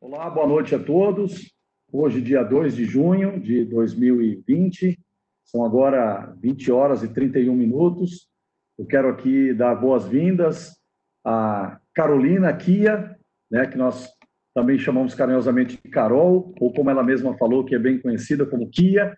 Olá, boa noite a todos. Hoje, dia 2 de junho de 2020, são agora 20 horas e 31 minutos. Eu quero aqui dar boas-vindas a Carolina Kia, né, que nós também chamamos carinhosamente de Carol, ou como ela mesma falou, que é bem conhecida como Kia.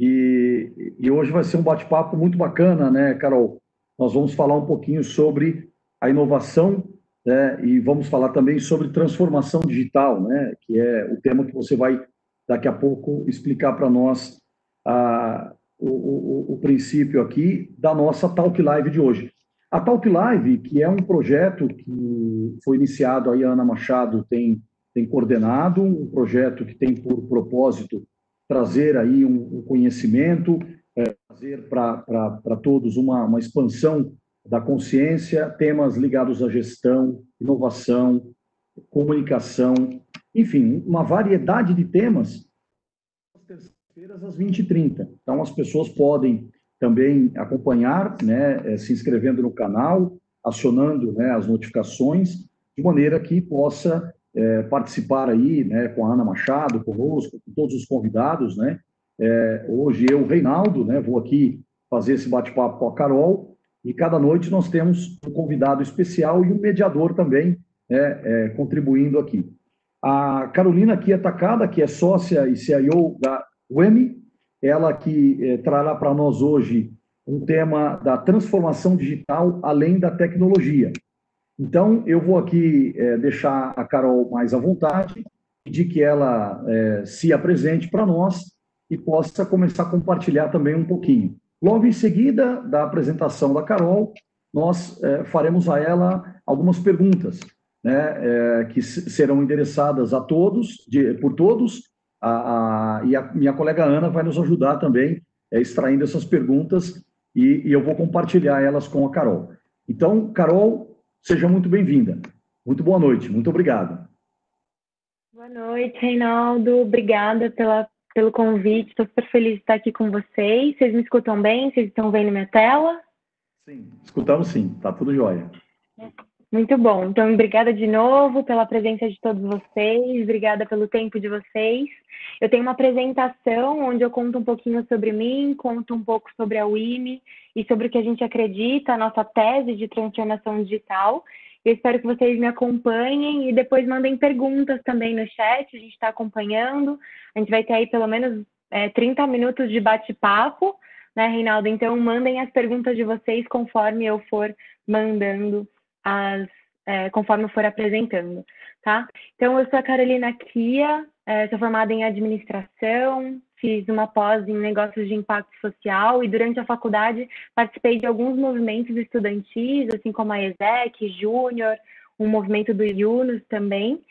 E, e hoje vai ser um bate-papo muito bacana, né, Carol? Nós vamos falar um pouquinho sobre a inovação né, e vamos falar também sobre transformação digital, né, que é o tema que você vai daqui a pouco explicar para nós a, o, o, o, princípio aqui da nossa Talk Live de hoje. A Talk Live, que é um projeto que foi iniciado, aí a Ana Machado tem, tem coordenado, um projeto que tem por propósito trazer aí um, um conhecimento, é, trazer para todos uma, uma expansão da consciência, temas ligados à gestão, inovação, comunicação, enfim, uma variedade de temas. Terças-feiras às 20h30. Então, as pessoas podem também acompanhar, né, eh, se inscrevendo no canal, acionando né, as notificações, de maneira que possa é, participar aí, né, com a Ana Machado, conosco, com todos os convidados, né. É, hoje eu, Reinaldo, né, vou aqui fazer esse bate-papo com a Carol, e cada noite nós temos um convidado especial e um mediador também né, é, contribuindo aqui. A Carolina aqui Atacada, que é sócia e CIO da UEM, ela que é, trará para nós hoje um tema da transformação digital além da tecnologia. Então, eu vou aqui é, deixar a Carol mais à vontade, pedir que ela é, se apresente para nós e possa começar a compartilhar também um pouquinho. Logo em seguida da apresentação da Carol, nós é, faremos a ela algumas perguntas, né, é, que serão endereçadas a todos, de, por todos, a, a, e a minha colega Ana vai nos ajudar também é, extraindo essas perguntas e, e eu vou compartilhar elas com a Carol. Então, Carol, seja muito bem-vinda. Muito boa noite, muito obrigado. Boa noite, Reinaldo. Obrigada pela pelo convite. Estou super feliz de estar aqui com vocês. Vocês me escutam bem? Vocês estão vendo minha tela? Sim, escutamos sim. Tá tudo jóia. Muito bom. Então, obrigada de novo pela presença de todos vocês. Obrigada pelo tempo de vocês. Eu tenho uma apresentação onde eu conto um pouquinho sobre mim, conto um pouco sobre a WIME e sobre o que a gente acredita, a nossa tese de transformação digital. Eu espero que vocês me acompanhem e depois mandem perguntas também no chat, a gente está acompanhando. A gente vai ter aí pelo menos é, 30 minutos de bate-papo, né, Reinaldo? Então, mandem as perguntas de vocês conforme eu for mandando as. É, conforme eu for apresentando, tá? Então, eu sou a Carolina Kia, é, sou formada em administração, fiz uma pós em negócios de impacto social e durante a faculdade participei de alguns movimentos estudantis, assim como a ESEC, Júnior, um movimento do Yunus também.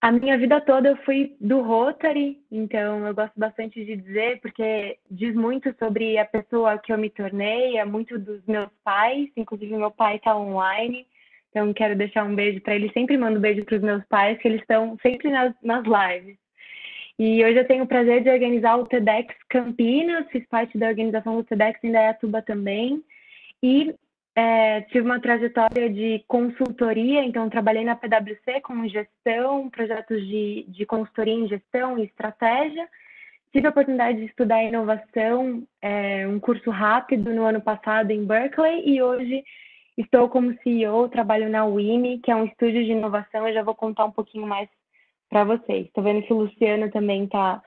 A minha vida toda eu fui do Rotary, então eu gosto bastante de dizer, porque diz muito sobre a pessoa que eu me tornei, é muito dos meus pais, inclusive meu pai está online, então quero deixar um beijo para ele. Sempre mando beijo para os meus pais, que eles estão sempre nas, nas lives. E hoje eu tenho o prazer de organizar o TEDx Campinas, fiz parte da organização do TEDx em Dayatuba também. E é, tive uma trajetória de consultoria, então trabalhei na PwC com gestão, projetos de, de consultoria em gestão e estratégia. Tive a oportunidade de estudar inovação, é, um curso rápido no ano passado em Berkeley, e hoje estou como CEO, trabalho na WIMI, que é um estúdio de inovação, eu já vou contar um pouquinho mais para vocês. Estou vendo que o Luciano também está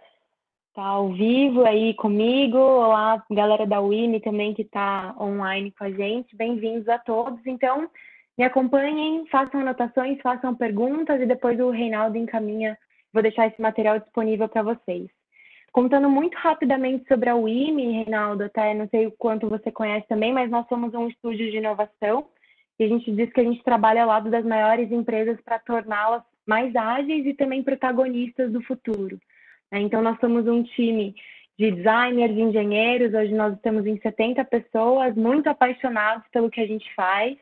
tá ao vivo aí comigo. Olá, galera da Wini também que está online com a gente. Bem-vindos a todos. Então, me acompanhem, façam anotações, façam perguntas e depois o Reinaldo encaminha. Vou deixar esse material disponível para vocês. Contando muito rapidamente sobre a WIMI, Reinaldo, até não sei o quanto você conhece também, mas nós somos um estúdio de inovação e a gente diz que a gente trabalha ao lado das maiores empresas para torná-las mais ágeis e também protagonistas do futuro. Né? Então, nós somos um time de designers, de engenheiros, hoje nós estamos em 70 pessoas, muito apaixonados pelo que a gente faz.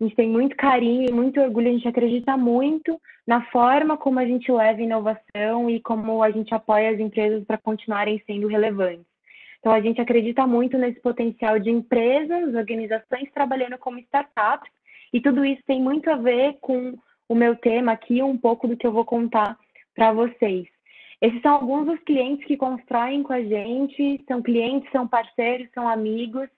A gente tem muito carinho e muito orgulho, a gente acredita muito na forma como a gente leva inovação e como a gente apoia as empresas para continuarem sendo relevantes. Então, a gente acredita muito nesse potencial de empresas, organizações trabalhando como startups, e tudo isso tem muito a ver com o meu tema aqui, um pouco do que eu vou contar para vocês. Esses são alguns dos clientes que constroem com a gente, são clientes, são parceiros, são amigos.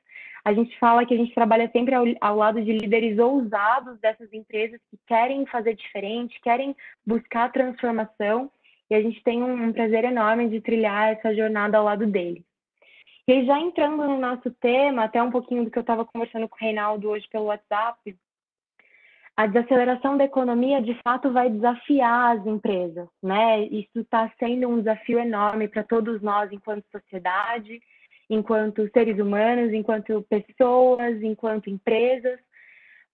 A gente fala que a gente trabalha sempre ao, ao, lado de líderes ousados dessas empresas que querem fazer diferente, querem buscar transformação, e a gente tem um, um prazer enorme de trilhar essa jornada ao lado deles. E aí, já entrando no nosso tema, até um pouquinho do que eu estava conversando com o Reinaldo hoje pelo WhatsApp, a desaceleração da economia, de fato, vai desafiar as empresas, né? Isso está sendo um desafio enorme para todos nós, enquanto sociedade, enquanto seres humanos, enquanto pessoas, enquanto empresas.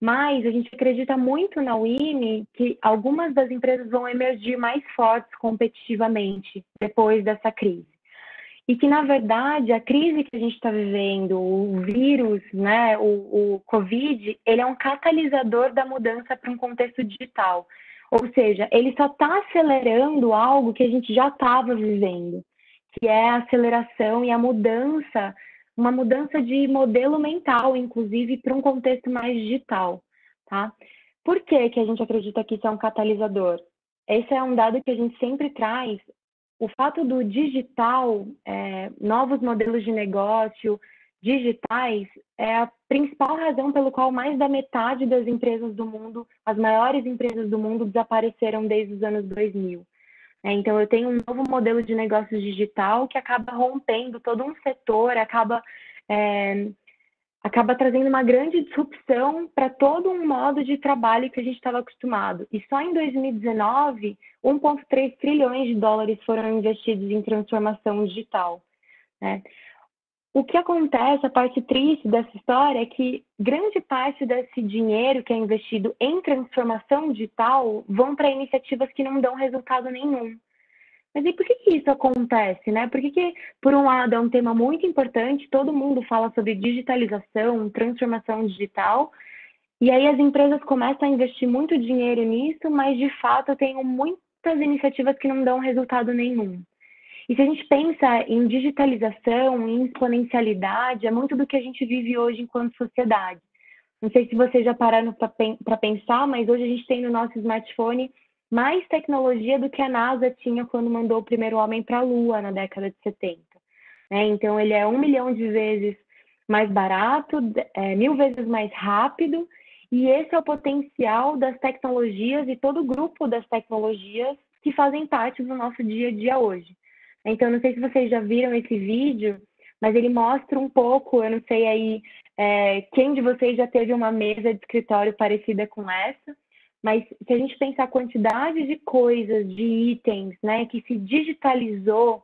Mas a gente acredita muito na WIME que algumas das empresas vão emergir mais fortes competitivamente depois dessa crise e que, na verdade, a crise que a gente está vivendo, o vírus, né, o, o Covid, ele é um catalisador da mudança para um contexto digital. Ou seja, ele só está acelerando algo que a gente já estava vivendo, que é a aceleração e a mudança, uma mudança de modelo mental, inclusive, para um contexto mais digital, tá? Por que, que a gente acredita que isso é um catalisador? Esse é um dado que a gente sempre traz o fato do digital, é, novos modelos de negócio digitais, é a principal razão pelo qual mais da metade das empresas do mundo, as maiores empresas do mundo, desapareceram desde os anos 2000. É, então, eu tenho um novo modelo de negócio digital que acaba rompendo todo um setor, acaba é, acaba trazendo uma grande disrupção para todo um modo de trabalho que a gente estava acostumado. E só em 2019, 1,3 trilhões de dólares foram investidos em transformação digital. Né? O que acontece, a parte triste dessa história, é que grande parte desse dinheiro que é investido em transformação digital vão para iniciativas que não dão resultado nenhum. Mas e por que, que isso acontece, né? Por que, que, por um lado, é um tema muito importante, todo mundo fala sobre digitalização, transformação digital, e aí as empresas começam a investir muito dinheiro nisso, mas de fato eu tenho muitas iniciativas que não dão resultado nenhum. E se a gente pensa em digitalização, em exponencialidade, é muito do que a gente vive hoje enquanto sociedade. Não sei se vocês já pararam para pensar, mas hoje a gente tem no nosso smartphone mais tecnologia do que a NASA tinha quando mandou o primeiro homem para a Lua na década de 70. Né? Então, ele é um milhão de vezes mais barato, é, mil vezes mais rápido, e esse é o potencial das tecnologias e todo o grupo das tecnologias que fazem parte do nosso dia a dia hoje. Então, não sei se vocês já viram esse vídeo, mas ele mostra um pouco, eu não sei aí é, quem de vocês já teve uma mesa de escritório parecida com essa, mas se a gente pensar a quantidade de coisas, de itens, né, que se digitalizou,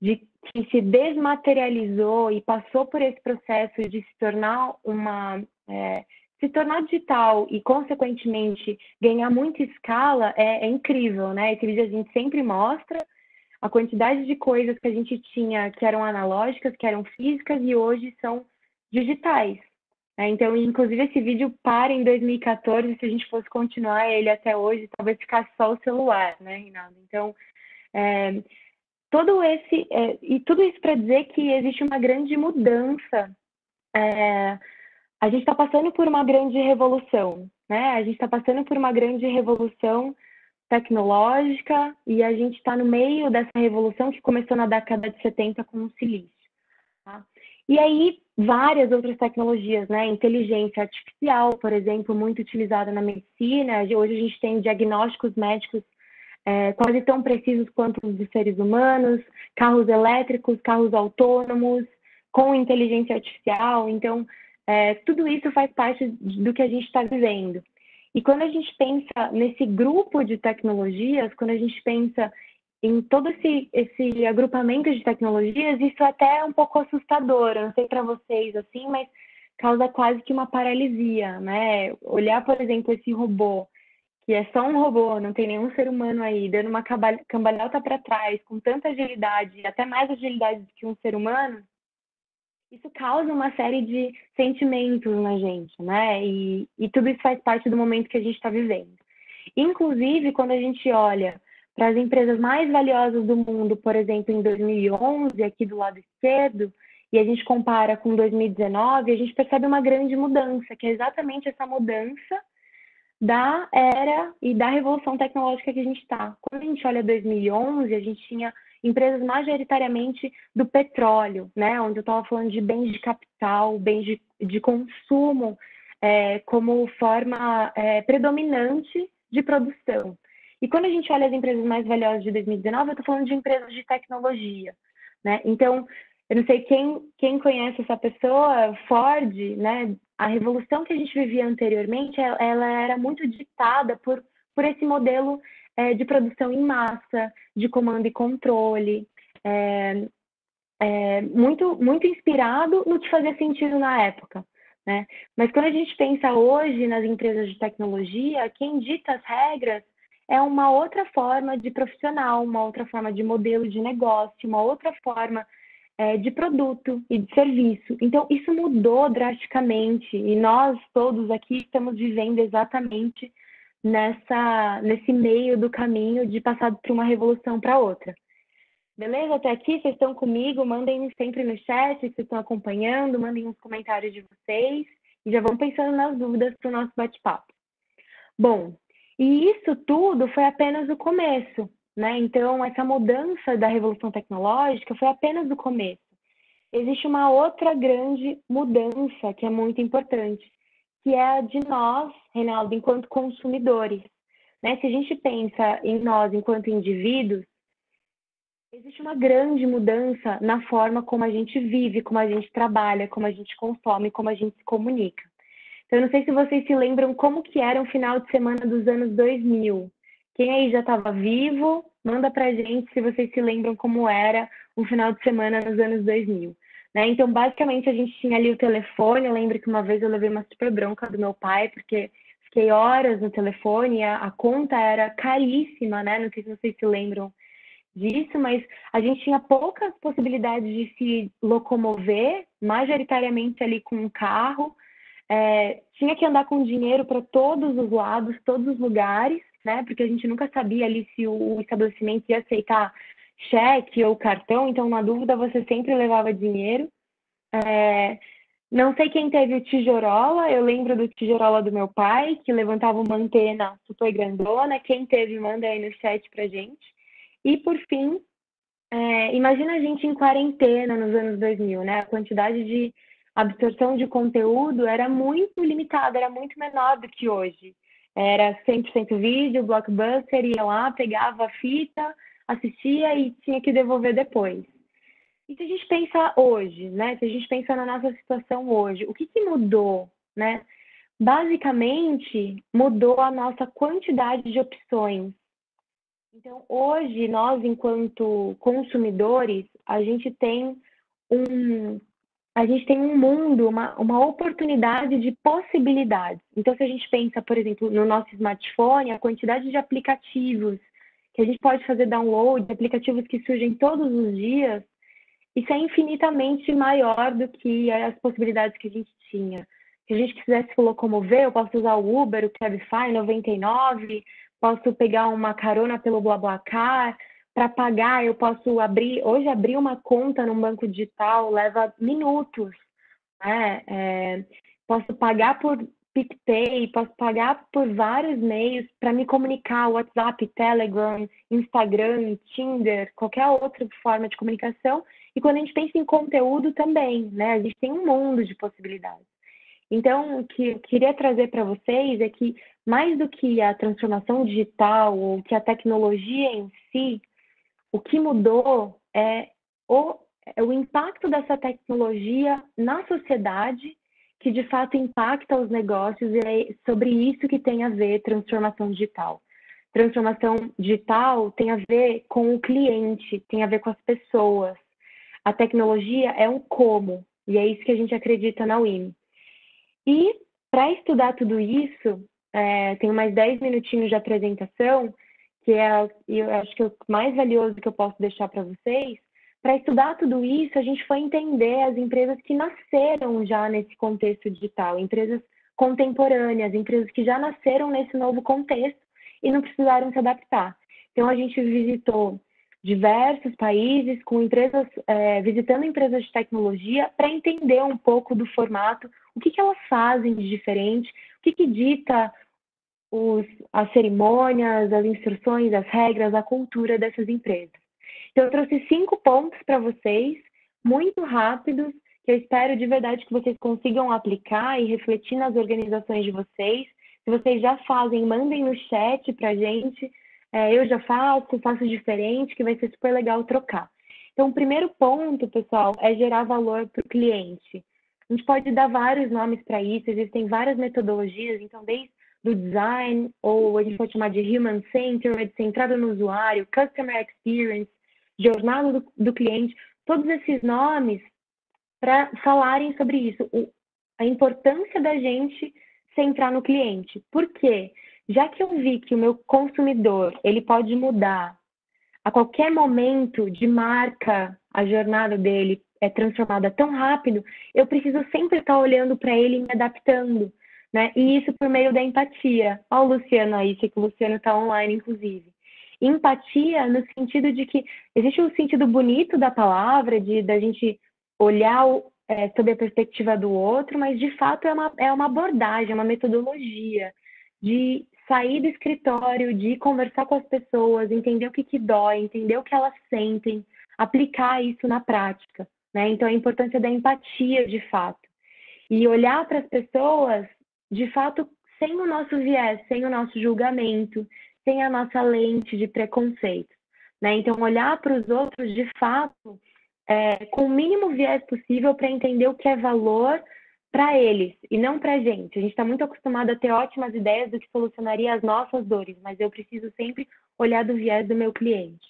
de, que se desmaterializou e passou por esse processo de se tornar uma é, se tornar digital e consequentemente ganhar muita escala é, é, incrível, né? Esse vídeo a gente sempre mostra a quantidade de coisas que a gente tinha que eram analógicas, que eram físicas e hoje são digitais. É, então, inclusive, esse vídeo para em 2014, se a gente fosse continuar ele até hoje, talvez ficasse só o celular, né, Rinaldo? Então, é, todo esse, é, e tudo isso para dizer que existe uma grande mudança. É, a gente está passando por uma grande revolução, né? A gente está passando por uma grande revolução tecnológica e a gente está no meio dessa revolução que começou na década de 70 com o silício. Tá? E aí, várias outras tecnologias, né? Inteligência artificial, por exemplo, muito utilizada na medicina. Hoje a gente tem diagnósticos médicos é, quase tão precisos quanto os dos seres humanos, carros elétricos, carros autônomos, com inteligência artificial. Então, é, tudo isso faz parte do que a gente está vivendo. E quando a gente pensa nesse grupo de tecnologias, quando a gente pensa em todo esse, esse agrupamento de tecnologias, isso até é um pouco assustador. Eu não sei para vocês assim, mas causa quase que uma paralisia, né? Olhar, por exemplo, esse robô, que é só um robô, não tem nenhum ser humano aí, dando uma cambalhota para trás, com tanta agilidade, até mais agilidade do que um ser humano, isso causa uma série de sentimentos na gente, né? E, e tudo isso faz parte do momento que a gente está vivendo. Inclusive, quando a gente olha para as empresas mais valiosas do mundo, por exemplo, em 2011, aqui do lado esquerdo, e a gente compara com 2019, a gente percebe uma grande mudança, que é exatamente essa mudança da era e da revolução tecnológica que a gente está. Quando a gente olha 2011, a gente tinha empresas majoritariamente do petróleo, né, onde eu estava falando de bens de capital, bens de, de consumo, é, como forma é, predominante de produção. E quando a gente olha as empresas mais valiosas de 2019, eu estou falando de empresas de tecnologia. Né? Então, eu não sei quem, quem conhece essa pessoa, Ford, né? a revolução que a gente vivia anteriormente, ela era muito ditada por, por esse modelo é, de produção em massa, de comando e controle, é, é, muito, muito inspirado no que fazia sentido na época. Né? Mas quando a gente pensa hoje nas empresas de tecnologia, quem dita as regras é uma outra forma de profissional, uma outra forma de modelo de negócio, uma outra forma é, de produto e de serviço. Então, isso mudou drasticamente e nós todos aqui estamos vivendo exatamente nessa, nesse meio do caminho de passar por uma revolução para outra. Beleza? Até aqui, vocês estão comigo? Mandem sempre no chat se estão acompanhando, mandem os comentários de vocês e já vão pensando nas dúvidas para o nosso bate-papo. Bom, e isso tudo foi apenas o começo, né? Então, essa mudança da revolução tecnológica foi apenas o começo. Existe uma outra grande mudança que é muito importante, que é a de nós, Reinaldo, enquanto consumidores. Né? Se a gente pensa em nós enquanto indivíduos, existe uma grande mudança na forma como a gente vive, como a gente trabalha, como a gente consome, como a gente se comunica. Então, eu não sei se vocês se lembram como que era o final de semana dos anos 2000. Quem aí já estava vivo, manda para gente se vocês se lembram como era o final de semana nos anos 2000. Né? Então, basicamente, a gente tinha ali o telefone. Eu lembro que uma vez eu levei uma super bronca do meu pai, porque fiquei horas no telefone, a, a conta era caríssima, né? Não sei se vocês se lembram disso, mas a gente tinha poucas possibilidades de se locomover, majoritariamente ali com um carro. É, tinha que andar com dinheiro para todos os lados, todos os lugares né? Porque a gente nunca sabia ali se o estabelecimento ia aceitar cheque ou cartão, então, na dúvida, você sempre levava dinheiro. É, não sei quem teve o tijorola, eu lembro do tijorola do meu pai, que levantava uma antena super grandona. Quem teve, manda aí no chat pra gente. E, por fim, é, imagina a gente em quarentena nos anos 2000, né? A quantidade de absorção de conteúdo era muito limitada, era muito menor do que hoje. Era 100% vídeo, blockbuster, ia lá, pegava a fita, assistia e tinha que devolver depois. E se a gente pensa hoje, né? Se a gente pensa na nossa situação hoje, o que, que mudou, né? Basicamente, mudou a nossa quantidade de opções. Então, hoje, nós, enquanto consumidores, a gente tem um, a gente tem um mundo, uma, uma oportunidade de possibilidades. Então, se a gente pensa, por exemplo, no nosso smartphone, a quantidade de aplicativos que a gente pode fazer download, aplicativos que surgem todos os dias, isso é infinitamente maior do que as possibilidades que a gente tinha. Se a gente quisesse se locomover, eu posso usar o Uber, o Cabify 99, posso pegar uma carona pelo BlaBlaCar, para pagar, eu posso abrir, hoje abrir uma conta num banco digital leva minutos, né? É, posso pagar por PicPay, posso pagar por vários meios para me comunicar, WhatsApp, Telegram, Instagram, Tinder, qualquer outra forma de comunicação. E quando a gente pensa em conteúdo também, né? A gente tem um mundo de possibilidades. Então, o que eu queria trazer para vocês é que, mais do que a transformação digital ou que a tecnologia em si, o que mudou é o, é o impacto dessa tecnologia na sociedade, que de fato impacta os negócios, e é sobre isso que tem a ver transformação digital. Transformação digital tem a ver com o cliente, tem a ver com as pessoas. A tecnologia é um como, e é isso que a gente acredita na WIM. E para estudar tudo isso, é, tenho mais 10 minutinhos de apresentação, que é, eu acho que é o mais valioso que eu posso deixar para vocês, para estudar tudo isso, a gente foi entender as empresas que nasceram já nesse contexto digital, empresas contemporâneas, empresas que já nasceram nesse novo contexto e não precisaram se adaptar. Então, a gente visitou diversos países com empresas, é, visitando empresas de tecnologia para entender um pouco do formato, o que, que elas fazem de diferente, o que, que dita os, as cerimônias, as instruções, as regras, a cultura dessas empresas. Então, eu trouxe cinco pontos para vocês, muito rápidos, que eu espero de verdade que vocês consigam aplicar e refletir nas organizações de vocês. Se vocês já fazem, mandem no chat para a gente. É, eu já faço, faço diferente, que vai ser super legal trocar. Então, o primeiro ponto, pessoal, é gerar valor para o cliente. A gente pode dar vários nomes para isso, existem várias metodologias, então, desde do design, ou a gente pode chamar de human centered, centrado no usuário, customer experience, jornada do, do cliente, todos esses nomes para falarem sobre isso, o, a importância da gente centrar no cliente. Por quê? Já que eu vi que o meu consumidor, ele pode mudar a qualquer momento de marca, a jornada dele é transformada tão rápido, eu preciso sempre estar olhando para ele e me adaptando, né? E isso por meio da empatia. Olha o Luciano aí, que o Luciano está online, inclusive. Empatia no sentido de que existe um sentido bonito da palavra, de da gente olhar é, sob a perspectiva do outro, mas de fato é uma, é uma abordagem, é uma metodologia de sair do escritório, de conversar com as pessoas, entender o que, que dói, entender o que elas sentem, aplicar isso na prática. Né? Então, a importância da empatia, de fato. E olhar para as pessoas, de fato, sem o nosso viés, sem o nosso julgamento, sem a nossa lente de preconceito. Né? Então, olhar para os outros, de fato, é, com o mínimo viés possível para entender o que é valor para eles e não para a gente. A gente está muito acostumado a ter ótimas ideias do que solucionaria as nossas dores, mas eu preciso sempre olhar do viés do meu cliente.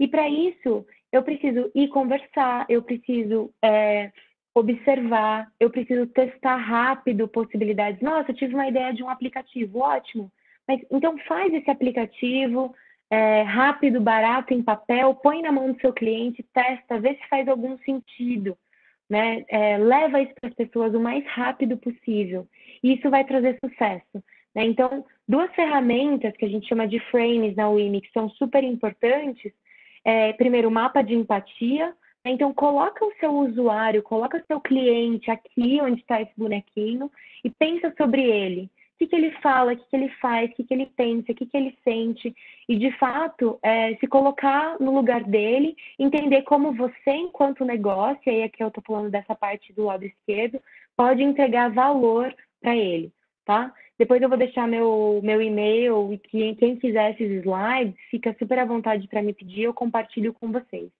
E para isso, eu preciso ir conversar, eu preciso é, observar, eu preciso testar rápido possibilidades. Nossa, eu tive uma ideia de um aplicativo, ótimo. Mas então faz esse aplicativo é, rápido, barato, em papel, põe na mão do seu cliente, testa, vê se faz algum sentido né? É, leva isso para as pessoas o mais rápido possível. E isso vai trazer sucesso. Né? Então, duas ferramentas que a gente chama de frames na WIMI, que são super importantes, é, primeiro, o mapa de empatia. Então, coloca o seu usuário, coloca o seu cliente aqui onde está esse bonequinho e pensa sobre ele que, que ele fala, o que, que ele faz, o que, que ele pensa, o que, que ele sente, e de fato é, se colocar no lugar dele, entender como você, enquanto negócio, e aí aqui eu estou falando dessa parte do lado esquerdo, pode entregar valor para ele, tá? Depois eu vou deixar meu, meu e-mail e quem quiser esses slides, fica super à vontade para me pedir, eu compartilho com vocês.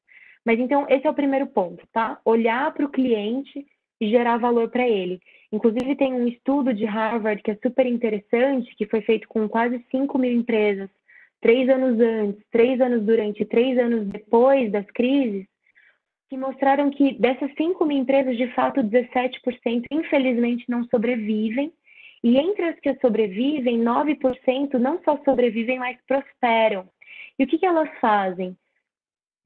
Mas então, esse é o primeiro ponto, tá? Olhar para o cliente e gerar valor para ele. Inclusive, tem um estudo de Harvard que é super interessante, que foi feito com quase 5 mil empresas, três anos antes, três anos durante, três anos depois das crises, que mostraram que dessas 5 mil empresas, de fato, 17% infelizmente não sobrevivem, e entre as que sobrevivem, 9% não só sobrevivem, mas prosperam. E o que, que elas fazem?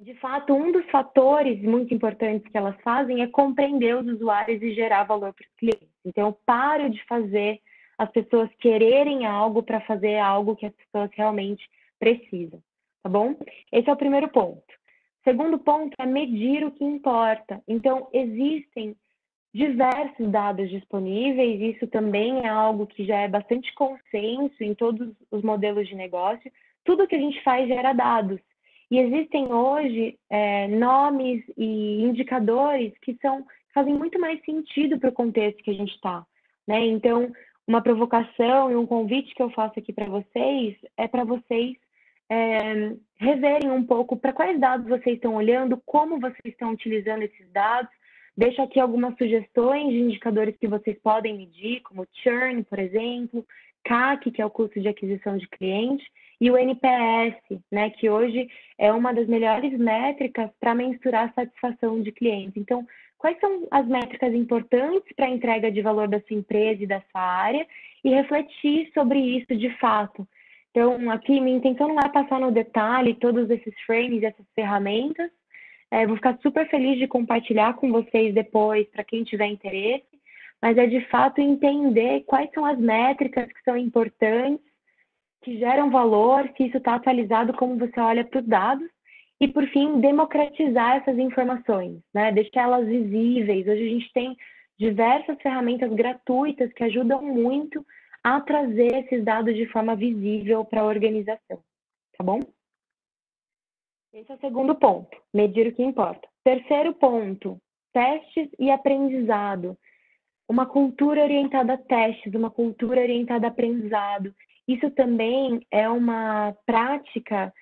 De fato, um dos fatores muito importantes que elas fazem é compreender os usuários e gerar valor para os clientes. Então, eu paro de fazer as pessoas quererem algo para fazer algo que as pessoas realmente precisam, tá bom? Esse é o primeiro ponto. Segundo ponto é medir o que importa. Então, existem diversos dados disponíveis, isso também é algo que já é bastante consenso em todos os modelos de negócio. Tudo que a gente faz gera dados. E existem hoje é, nomes e indicadores que são fazem muito mais sentido para o contexto que a gente está. Né? Então, uma provocação e um convite que eu faço aqui para vocês é para vocês é, reverem um pouco para quais dados vocês estão olhando, como vocês estão utilizando esses dados. Deixo aqui algumas sugestões de indicadores que vocês podem medir, como churn, por exemplo, CAC, que é o custo de aquisição de cliente, e o NPS, né, que hoje é uma das melhores métricas para mensurar a satisfação de clientes. Então, quais são as métricas importantes para a entrega de valor da sua empresa e da sua área e refletir sobre isso de fato. Então, aqui, minha intenção não é passar no detalhe todos esses frames, essas ferramentas. É, vou ficar super feliz de compartilhar com vocês depois, para quem tiver interesse, mas é de fato entender quais são as métricas que são importantes que geram valor, se isso está atualizado, como você olha para os dados, e, por fim, democratizar essas informações, né? deixar elas visíveis. Hoje a gente tem diversas ferramentas gratuitas que ajudam muito a trazer esses dados de forma visível para a organização, tá bom? Esse é o segundo ponto, medir o que importa. Terceiro ponto, testes e aprendizado. Uma cultura orientada a testes, uma cultura orientada a aprendizado. Isso também é uma prática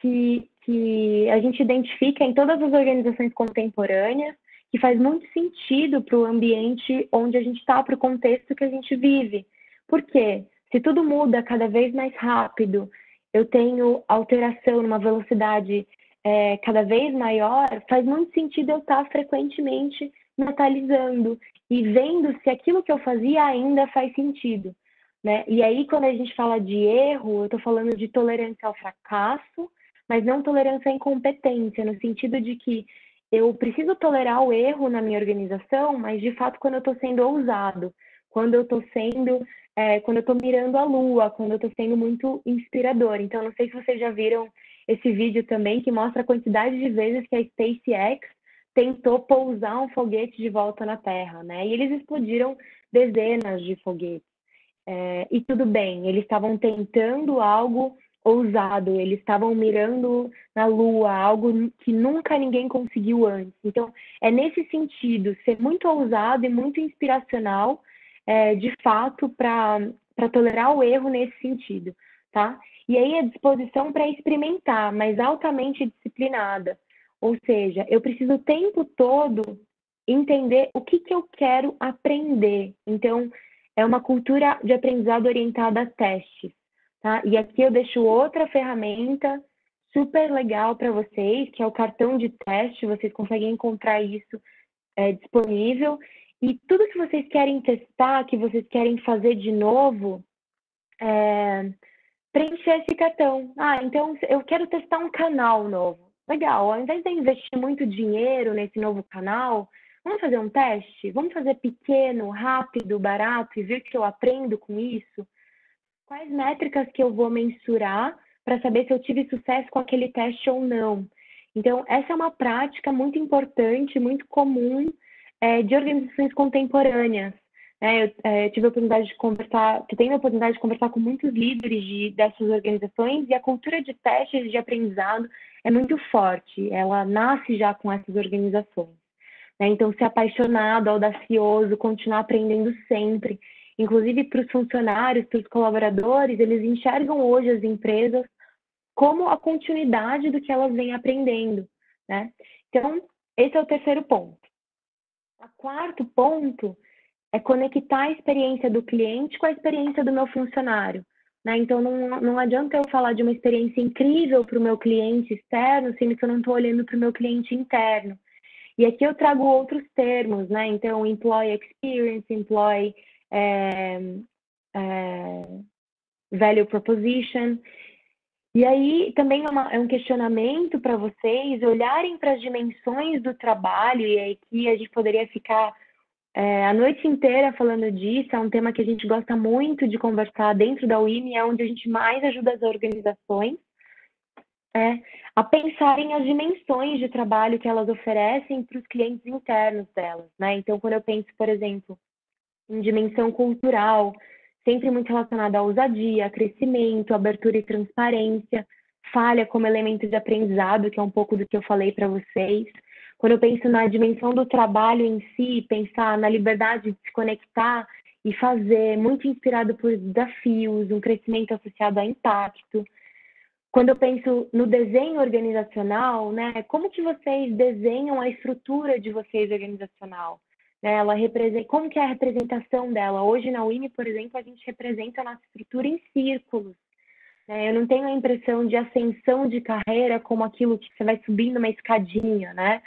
que, que a gente identifica em todas as organizações contemporâneas, que faz muito sentido para o ambiente onde a gente está, para o contexto que a gente vive. Por quê? Se tudo muda cada vez mais rápido, eu tenho alteração numa velocidade é, cada vez maior, faz muito sentido eu estar frequentemente mentalizando e vendo se aquilo que eu fazia ainda faz sentido. Né? E aí, quando a gente fala de erro, eu estou falando de tolerância ao fracasso, mas não tolerância à incompetência, no sentido de que eu preciso tolerar o erro na minha organização, mas de fato quando eu estou sendo ousado, quando eu estou sendo, é, quando eu estou mirando a lua, quando eu estou sendo muito inspirador. Então, não sei se vocês já viram esse vídeo também que mostra a quantidade de vezes que a SpaceX tentou pousar um foguete de volta na Terra, né? E eles explodiram dezenas de foguetes. É, e tudo bem, eles estavam tentando algo ousado, eles estavam mirando na Lua, algo que nunca ninguém conseguiu antes. Então, é nesse sentido, ser muito ousado e muito inspiracional, é, de fato, para tolerar o erro nesse sentido, tá? E aí a disposição para experimentar, mas altamente disciplinada. Ou seja, eu preciso o tempo todo entender o que, que eu quero aprender. Então, é uma cultura de aprendizado orientada a testes. Tá? E aqui eu deixo outra ferramenta super legal para vocês, que é o cartão de teste. Vocês conseguem encontrar isso é, disponível. E tudo que vocês querem testar, que vocês querem fazer de novo, é, preencher esse cartão. Ah, então eu quero testar um canal novo. Legal, ao invés de investir muito dinheiro nesse novo canal, vamos fazer um teste? Vamos fazer pequeno, rápido, barato e ver que eu aprendo com isso? Quais métricas que eu vou mensurar para saber se eu tive sucesso com aquele teste ou não? Então, essa é uma prática muito importante, muito comum é, de organizações contemporâneas. É, eu, é, eu, tive a oportunidade de conversar, que tenho a oportunidade de conversar com muitos líderes de, dessas organizações e a cultura de testes de aprendizado é muito forte. Ela nasce já com essas organizações. Né? Então, ser apaixonado, audacioso, continuar aprendendo sempre. Inclusive para os funcionários, para os colaboradores, eles enxergam hoje as empresas como a continuidade do que elas vêm aprendendo. Né? Então, esse é o terceiro ponto. O quarto ponto é conectar a experiência do cliente com a experiência do meu funcionário. Né? Então, não, não adianta eu falar de uma experiência incrível para o meu cliente externo, sendo que eu não estou olhando para o meu cliente interno. E aqui eu trago outros termos, né? Então, employee experience, employee é, é, value proposition. E aí também é, uma, é um questionamento para vocês olharem para as dimensões do trabalho, e aqui a gente poderia ficar é, a noite inteira falando disso, é um tema que a gente gosta muito de conversar dentro da UIM, é onde a gente mais ajuda as organizações é, a pensarem as dimensões de trabalho que elas oferecem para os clientes internos delas. Né? Então, quando eu penso, por exemplo, em dimensão cultural, sempre muito relacionada à ousadia, crescimento, abertura e transparência, falha como elemento de aprendizado, que é um pouco do que eu falei para vocês. Quando eu penso na dimensão do trabalho em si, pensar na liberdade de se conectar e fazer, muito inspirado por desafios, um crescimento associado a impacto. Quando eu penso no desenho organizacional, né, como que vocês desenham a estrutura de vocês organizacional? Né, ela representa, como que é a representação dela? Hoje na UIME, por exemplo, a gente representa a nossa estrutura em círculos. Né? Eu não tenho a impressão de ascensão de carreira como aquilo que você vai subindo uma escadinha, né?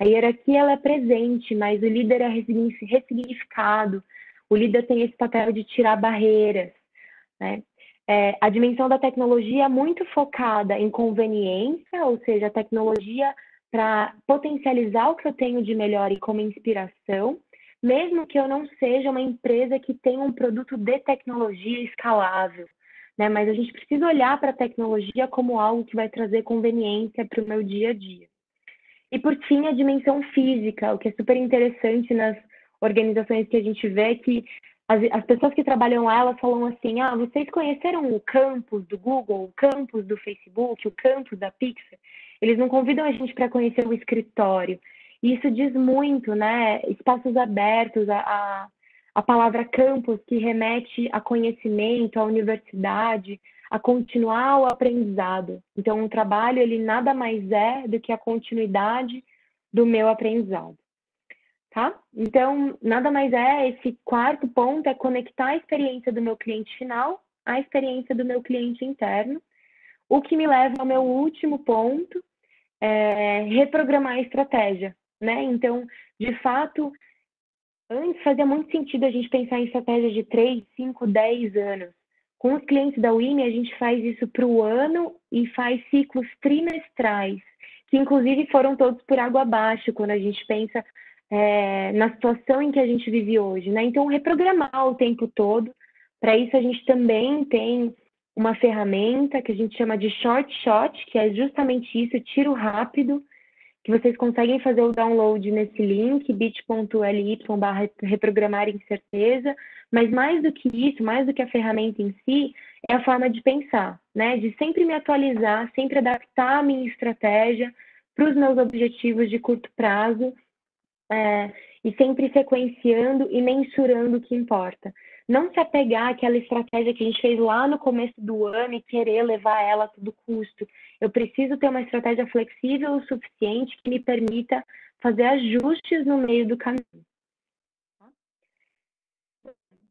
A hierarquia ela é presente, mas o líder é ressignificado. O líder tem esse papel de tirar barreiras. Né? É, a dimensão da tecnologia é muito focada em conveniência, ou seja, a tecnologia para potencializar o que eu tenho de melhor e como inspiração, mesmo que eu não seja uma empresa que tenha um produto de tecnologia escalável. Né? Mas a gente precisa olhar para a tecnologia como algo que vai trazer conveniência para o meu dia a dia. E por fim, a dimensão física, o que é super interessante nas organizações que a gente vê que as, as pessoas que trabalham lá, elas falam assim, ah, vocês conheceram o campus do Google, o campus do Facebook, o campus da Pixar? Eles não convidam a gente para conhecer o escritório. E isso diz muito, né? Espaços abertos, a, a, a palavra campus, que remete a conhecimento, a universidade, a continuar o aprendizado. Então, um trabalho, ele nada mais é do que a continuidade do meu aprendizado. Tá? Então, nada mais é, esse quarto ponto é conectar a experiência do meu cliente final à experiência do meu cliente interno, o que me leva ao meu último ponto, é reprogramar a estratégia, né? Então, de fato, antes fazia muito sentido a gente pensar em estratégia de 3, 5, 10 anos. Com os clientes da WIMI, a gente faz isso para o ano e faz ciclos trimestrais, que inclusive foram todos por água abaixo, quando a gente pensa é, na situação em que a gente vive hoje. Né? Então, reprogramar o tempo todo. Para isso, a gente também tem uma ferramenta que a gente chama de short shot, que é justamente isso, tiro rápido, que vocês conseguem fazer o download nesse link, bit.ly barra reprogramar incerteza, mas mais do que isso, mais do que a ferramenta em si, é a forma de pensar, né? De sempre me atualizar, sempre adaptar a minha estratégia para os meus objetivos de curto prazo é, e sempre sequenciando e mensurando o que importa. Não se apegar àquela estratégia que a gente fez lá no começo do ano e querer levar ela a todo custo. Eu preciso ter uma estratégia flexível o suficiente que me permita fazer ajustes no meio do caminho.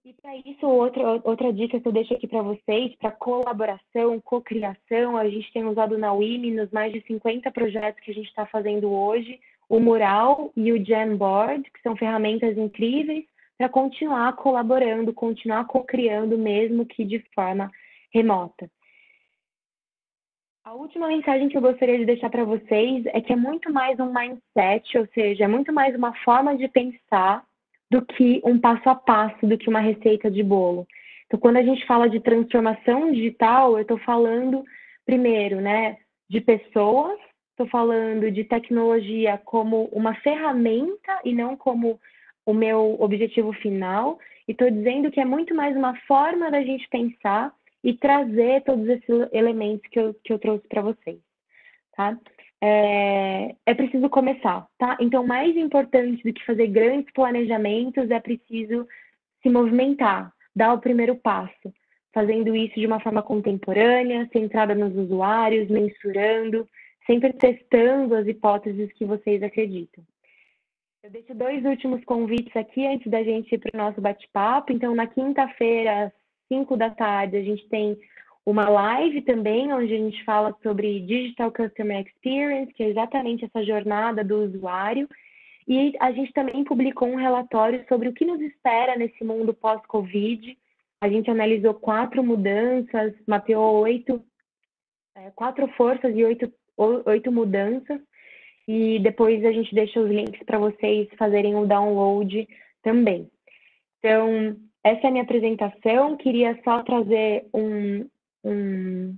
E para isso, outra, outra dica que eu deixo aqui para vocês, para colaboração, cocriação, a gente tem usado na WIMI nos mais de 50 projetos que a gente está fazendo hoje, o Mural e o Jamboard, que são ferramentas incríveis para continuar colaborando, continuar co-criando, mesmo que de forma remota. A última mensagem que eu gostaria de deixar para vocês é que é muito mais um mindset, ou seja, é muito mais uma forma de pensar do que um passo a passo, do que uma receita de bolo. Então, quando a gente fala de transformação digital, eu estou falando, primeiro, né, de pessoas, estou falando de tecnologia como uma ferramenta e não como o meu objetivo final, e estou dizendo que é muito mais uma forma da gente pensar e trazer todos esses elementos que eu, que eu trouxe para vocês, tá? É, é preciso começar, tá? Então, mais importante do que fazer grandes planejamentos é preciso se movimentar, dar o primeiro passo, fazendo isso de uma forma contemporânea, centrada nos usuários, mensurando, sempre testando as hipóteses que vocês acreditam. Eu deixo dois últimos convites aqui antes da gente ir para o nosso bate-papo. Então, na quinta-feira, 5 da tarde, a gente tem uma live também, onde a gente fala sobre Digital Customer Experience, que é exatamente essa jornada do usuário. E a gente também publicou um relatório sobre o que nos espera nesse mundo pós-Covid. A gente analisou quatro mudanças, mapeou oito, é, quatro forças e oito, oito mudanças. E depois a gente deixa os links para vocês fazerem o download também. Então, essa é a minha apresentação. Queria só trazer um, um,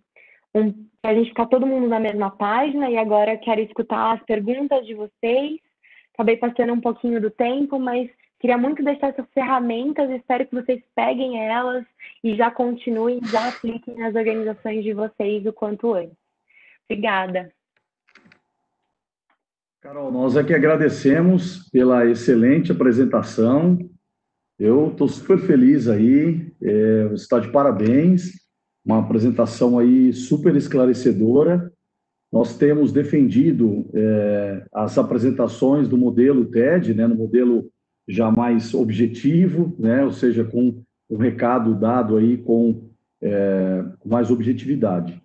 um para a gente ficar todo mundo na mesma página. E agora quero escutar as perguntas de vocês. Acabei passando um pouquinho do tempo, mas queria muito deixar essas ferramentas. Espero que vocês peguem elas e já continuem, já apliquem nas organizações de vocês o quanto antes. Obrigada. Carol, nós aqui agradecemos pela excelente apresentação. Eu estou super feliz aí, é, está de parabéns, uma apresentação aí super esclarecedora. Nós temos defendido é, as apresentações do modelo TED, né, no modelo já mais objetivo, né, ou seja, com o recado dado aí com, é, com mais objetividade.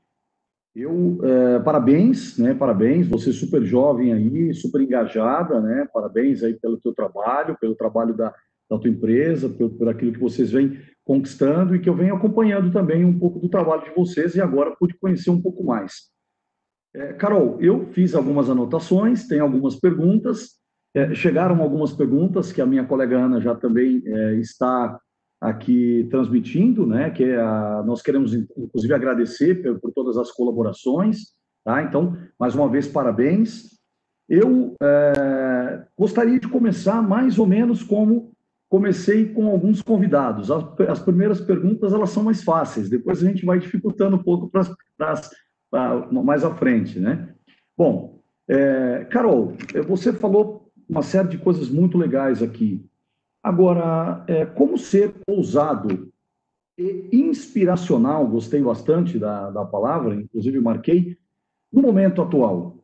Eu, é, parabéns, né, parabéns, você super jovem aí, super engajada, né, parabéns aí pelo teu trabalho, pelo trabalho da, da tua empresa, por, por aquilo que vocês vêm conquistando e que eu venho acompanhando também um pouco do trabalho de vocês e agora pude conhecer um pouco mais. É, Carol, eu fiz algumas anotações, tem algumas perguntas, é, chegaram algumas perguntas que a minha colega Ana já também está aqui transmitindo, né? Que é a, nós queremos inclusive agradecer por, por, todas as colaborações, tá? Então, mais uma vez parabéns. Eu é, gostaria de começar mais ou menos como comecei com alguns convidados. As, as, primeiras perguntas elas são mais fáceis, depois a gente vai dificultando um pouco para mais à frente, né? Bom, é, Carol, você falou uma série de coisas muito legais aqui. Agora, é, como ser ousado e inspiracional, gostei bastante da, da palavra, inclusive marquei, no momento atual.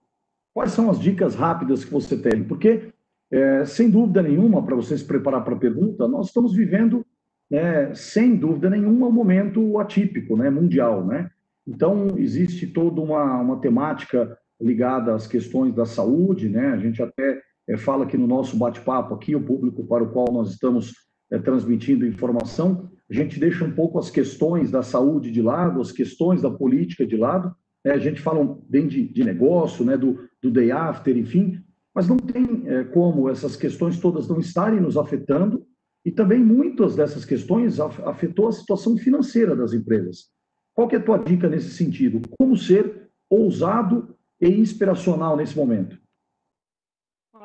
Quais são as dicas rápidas que você tem? Porque, é, sem dúvida nenhuma, para você se preparar para a pergunta, nós estamos vivendo, né, sem dúvida nenhuma, um momento atípico, né, mundial. Né? Então, existe toda uma, uma temática ligada às questões da saúde, né? a gente até é, fala aqui no nosso bate-papo, aqui, o público para o qual nós estamos é, transmitindo informação, a gente deixa um pouco as questões da saúde de lado, as questões da política de lado, né? a gente fala bem de, de negócio, né? do, do day after, enfim, mas não tem é, como essas questões todas não estarem nos afetando, e também muitas dessas questões afetou a situação financeira das empresas. Qual que é a tua dica nesse sentido? Como ser ousado e inspiracional nesse momento?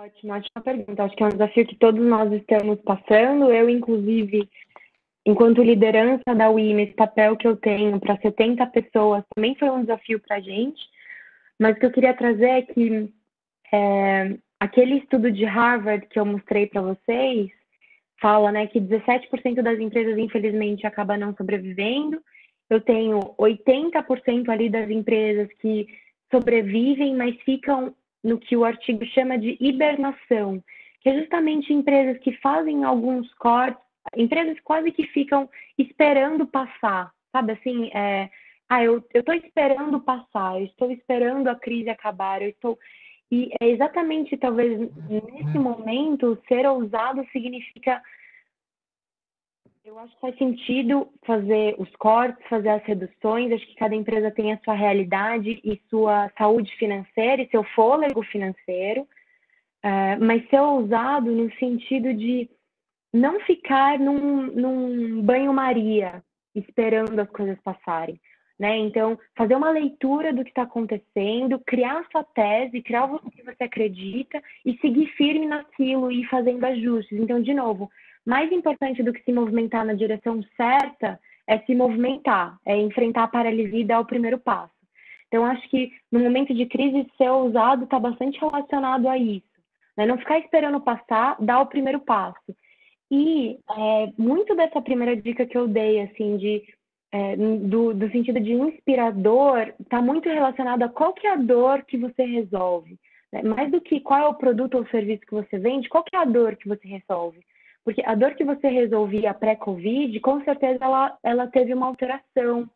Ótima, ótima pergunta. Acho que é um desafio que todos nós estamos passando. Eu, inclusive, enquanto liderança da UIM, esse papel que eu tenho para 70 pessoas também foi um desafio para a gente, mas o que eu queria trazer é que é, aquele estudo de Harvard que eu mostrei para vocês fala né, que 17% das empresas, infelizmente, acabam não sobrevivendo. Eu tenho 80% ali das empresas que sobrevivem, mas ficam no que o artigo chama de hibernação, que é justamente empresas que fazem alguns cortes empresas quase que ficam esperando passar, sabe assim, é, ah, eu estou esperando passar, eu estou esperando a crise acabar, eu estou... E é exatamente, talvez, nesse momento, ser ousado significa... Eu acho que faz sentido fazer os cortes, fazer as reduções, acho que cada empresa tem a sua realidade e sua saúde financeira e seu fôlego financeiro, é, mas ser ousado no sentido de não ficar num, num banho-maria esperando as coisas passarem. Né? Então, fazer uma leitura do que está acontecendo, criar sua tese, criar o que você acredita e seguir firme naquilo e ir fazendo ajustes. Então, de novo, mais importante do que se movimentar na direção certa é se movimentar, é enfrentar a paralisia e dar o primeiro passo. Então, acho que no momento de crise, ser ousado está bastante relacionado a isso. Né? Não ficar esperando passar, dar o primeiro passo. E é, muito dessa primeira dica que eu dei, assim, de, é, do, do sentido de inspirador, está muito relacionado a qual que é a dor que você resolve. Né? Mais do que qual é o produto ou serviço que você vende, qual que é a dor que você resolve. Porque a dor que você resolvia pré-Covid, com certeza ela, ela teve uma alteração.